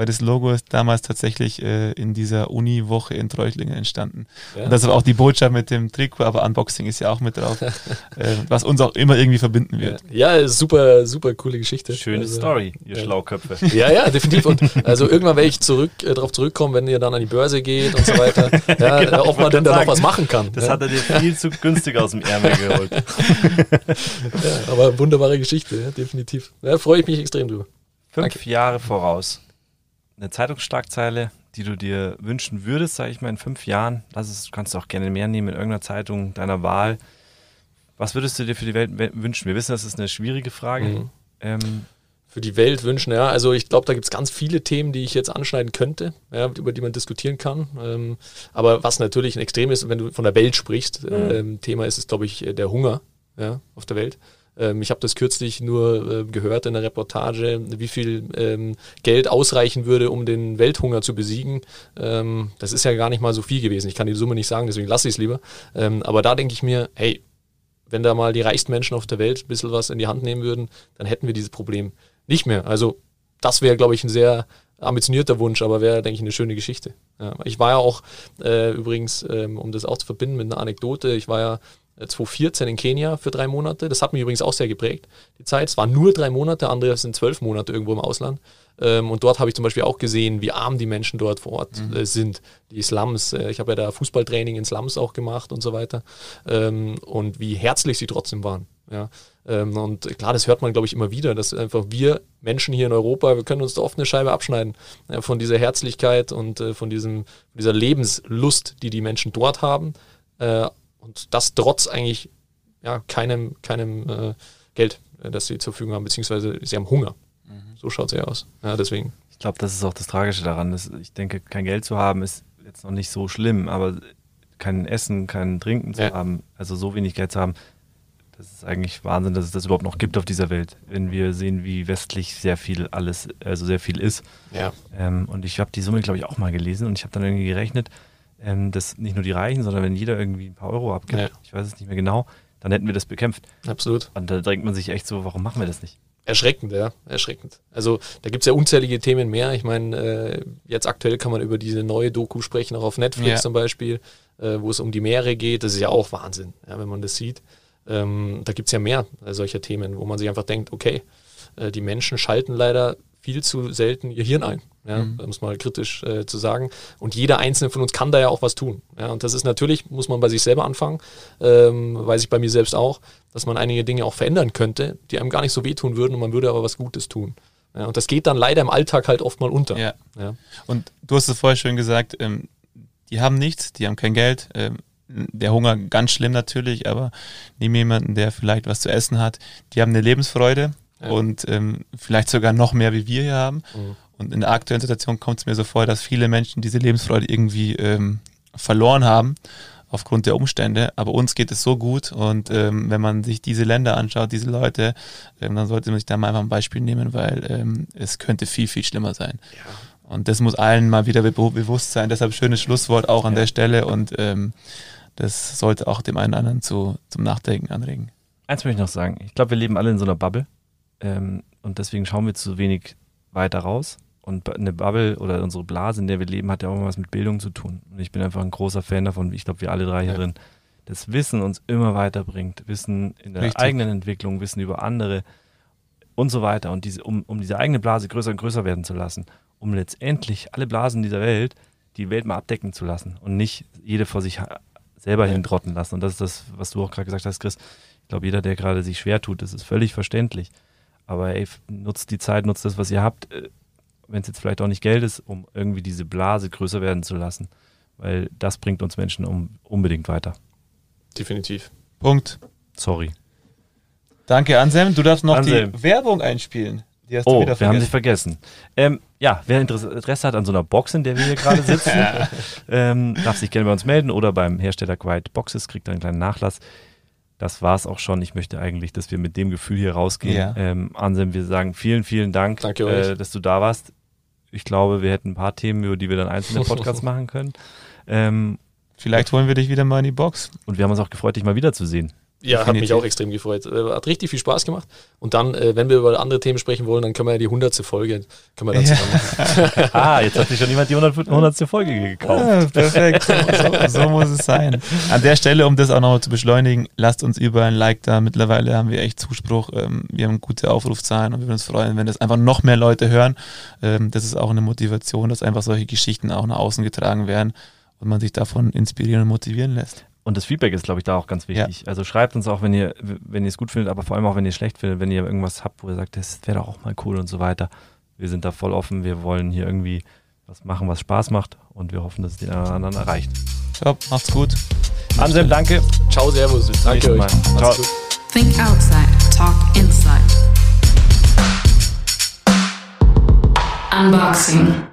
weil das Logo ist damals tatsächlich äh, in dieser Uni-Woche in Treuchlingen entstanden. Ja. Und das ist auch die Botschaft mit dem Trikot, aber Unboxing ist ja auch mit drauf, äh, was uns auch immer irgendwie verbinden wird. Ja, ja super, super coole Geschichte. Schöne also, Story, ihr ja. Schlauköpfe. Ja, ja, definitiv. Und also irgendwann werde ich zurück, äh, darauf zurückkommen, wenn ihr dann an die Börse geht und so weiter, ja, genau, ob man denn da noch was machen kann. Das hat er dir viel zu günstig aus dem Ärmel geholt. ja, aber wunderbare Geschichte, definitiv. Da freue ich mich extrem drüber. Fünf Danke. Jahre voraus eine Zeitungsschlagzeile, die du dir wünschen würdest, sage ich mal, in fünf Jahren? Das ist, kannst du auch gerne mehr nehmen in irgendeiner Zeitung deiner Wahl. Was würdest du dir für die Welt wünschen? Wir wissen, das ist eine schwierige Frage. Mhm. Ähm, für die Welt wünschen, ja. Also ich glaube, da gibt es ganz viele Themen, die ich jetzt anschneiden könnte, ja, über die man diskutieren kann. Ähm, aber was natürlich ein Extrem ist, wenn du von der Welt sprichst, mhm. ähm, Thema ist es, glaube ich, der Hunger ja, auf der Welt. Ähm, ich habe das kürzlich nur äh, gehört in der Reportage, wie viel ähm, Geld ausreichen würde, um den Welthunger zu besiegen. Ähm, das ist ja gar nicht mal so viel gewesen. Ich kann die Summe nicht sagen, deswegen lasse ich es lieber. Ähm, aber da denke ich mir, hey, wenn da mal die reichsten Menschen auf der Welt ein bisschen was in die Hand nehmen würden, dann hätten wir dieses Problem nicht mehr. Also das wäre, glaube ich, ein sehr ambitionierter Wunsch, aber wäre, denke ich, eine schöne Geschichte. Ja, ich war ja auch äh, übrigens, ähm, um das auch zu verbinden mit einer Anekdote, ich war ja 2014 in Kenia für drei Monate. Das hat mich übrigens auch sehr geprägt, die Zeit. Es waren nur drei Monate, andere sind zwölf Monate irgendwo im Ausland. Ähm, und dort habe ich zum Beispiel auch gesehen, wie arm die Menschen dort vor Ort mhm. Äh, sind. Die Slums. Äh, ich habe ja da Fußballtraining in Slums auch gemacht und so weiter. Ähm, und wie herzlich sie trotzdem waren. Ja. Ähm, und klar, das hört man, glaube ich, immer wieder, dass einfach wir Menschen hier in Europa, wir können uns da oft eine Scheibe abschneiden von dieser Herzlichkeit und äh, von, diesem, dieser Lebenslust, die die Menschen dort haben und das trotz eigentlich ja, keinem, keinem äh, Geld, äh, das sie zur Verfügung haben, beziehungsweise sie haben Hunger. Mhm. So schaut es ja aus. Ja, deswegen. Ich glaube, das ist auch das Tragische daran. Dass ich denke, kein Geld zu haben ist jetzt noch nicht so schlimm, aber kein Essen, kein Trinken zu ja. haben, also so wenig Geld zu haben, das ist eigentlich Wahnsinn, dass es das überhaupt noch gibt auf dieser Welt. Wenn wir sehen, wie westlich sehr viel alles, also sehr viel ist. Ja. Ähm, und ich habe die Summe, glaube ich, auch mal gelesen und ich habe dann irgendwie gerechnet, ähm, dass nicht nur die Reichen, sondern wenn jeder irgendwie ein paar Euro abgibt, ja. ich weiß es nicht mehr genau, dann hätten wir das bekämpft. Absolut. Und da denkt man sich echt so, warum machen wir das nicht? Erschreckend, ja, erschreckend. Also da gibt es ja unzählige Themen mehr. Ich meine, äh, jetzt aktuell kann man über diese neue Doku sprechen, auch auf Netflix ja. zum Beispiel, äh, wo es um die Meere geht. Das ist ja auch Wahnsinn, ja, wenn man das sieht. Ähm, da gibt es ja mehr äh, solcher Themen, wo man sich einfach denkt, okay, äh, die Menschen schalten leider viel zu selten ihr Hirn ein, ja, mhm. um es mal kritisch äh, zu sagen. Und jeder einzelne von uns kann da ja auch was tun. Ja, und das ist natürlich, muss man bei sich selber anfangen, ähm, weiß ich bei mir selbst auch, dass man einige Dinge auch verändern könnte, die einem gar nicht so wehtun würden und man würde aber was Gutes tun. Ja, und das geht dann leider im Alltag halt oft mal unter. Ja. ja. Und du hast es vorher schön gesagt, ähm, die haben nichts, die haben kein Geld. Ähm, der Hunger ganz schlimm natürlich, aber nehmen jemanden, der vielleicht was zu essen hat, die haben eine Lebensfreude, und ähm, vielleicht sogar noch mehr, wie wir hier haben. Mhm. Und in der aktuellen Situation kommt es mir so vor, dass viele Menschen diese Lebensfreude irgendwie ähm, verloren haben aufgrund der Umstände. Aber uns geht es so gut und ähm, wenn man sich diese Länder anschaut, diese Leute, ähm, dann sollte man sich da mal einfach ein Beispiel nehmen, weil ähm, es könnte viel, viel schlimmer sein. Ja. Und das muss allen mal wieder be bewusst sein. Deshalb schönes Schlusswort auch an ja. der Stelle und ähm, das sollte auch dem einen oder anderen zu, zum Nachdenken anregen. eins möchte ich noch sagen. Ich glaube, wir leben alle in so einer Bubble. Ähm, und deswegen schauen wir zu wenig weiter raus. Und eine Bubble oder unsere Blase, in der wir leben, hat ja auch immer was mit Bildung zu tun. Und ich bin einfach ein großer Fan davon. Ich glaube, wir alle drei hier Ja. drin. Das Wissen uns immer weiterbringt. Wissen in der Richtig. eigenen Entwicklung, Wissen über andere und so weiter. Und diese, um, um diese eigene Blase größer und größer werden zu lassen. Um letztendlich alle Blasen dieser Welt, die Welt mal abdecken zu lassen. Und nicht jede vor sich selber Ja. hintrotten lassen. Und das ist das, was du auch gerade gesagt hast, Chris. Ich glaube, jeder, der gerade sich schwer tut, das ist völlig verständlich. Aber ey, nutzt die Zeit, nutzt das, was ihr habt, wenn es jetzt vielleicht auch nicht Geld ist, um irgendwie diese Blase größer werden zu lassen. Weil das bringt uns Menschen um, unbedingt weiter. Definitiv. Punkt. Sorry. Danke, Anselm. Du darfst noch Anselm. die Werbung einspielen. Die hast du Oh, wieder wir haben sie vergessen. vergessen. Ähm, ja, wer Interesse Interesse hat an so einer Box, in der wir hier gerade sitzen, ähm, darf sich gerne bei uns melden oder beim Hersteller Quiet Boxes, kriegt einen kleinen Nachlass. Das war's auch schon. Ich möchte eigentlich, dass wir mit dem Gefühl hier rausgehen. Ja. Ähm, Anselm, wir sagen vielen, vielen Dank, äh, dass du da warst. Ich glaube, wir hätten ein paar Themen, über die wir dann einzelne Podcasts machen können. Ähm, Vielleicht holen wir dich wieder mal in die Box. und wir haben uns auch gefreut, dich mal wiederzusehen. Ja, hat mich Definitiv. auch extrem gefreut. Äh, Hat richtig viel Spaß gemacht. Und dann, äh, wenn wir über andere Themen sprechen wollen, dann können wir ja die hundertste Folge, können wir dann Ja. zusammen machen. Ah, jetzt hat sich schon jemand die 100. 100. Folge gekauft. Ah, perfekt. So, so, so muss es sein. An der Stelle, um das auch nochmal zu beschleunigen, lasst uns überall ein Like da. Mittlerweile haben wir echt Zuspruch. Ähm, Wir haben gute Aufrufzahlen und wir würden uns freuen, wenn das einfach noch mehr Leute hören. Ähm, Das ist auch eine Motivation, dass einfach solche Geschichten auch nach außen getragen werden und man sich davon inspirieren und motivieren lässt. Und das Feedback ist, glaube ich, da auch ganz wichtig. Also schreibt uns auch, wenn ihr, wenn ihr es gut findet, aber vor allem auch, wenn ihr es schlecht findet, wenn ihr irgendwas habt, wo ihr sagt, das wäre doch auch mal cool und so weiter. Wir sind da voll offen. Wir wollen hier irgendwie was machen, was Spaß macht und wir hoffen, dass es den einen oder anderen erreicht. Ciao, macht's gut. Anselm, danke. Ciao, Servus. Bis Danke euch. Mal. Ciao. gut. Think outside, talk inside. Unboxing.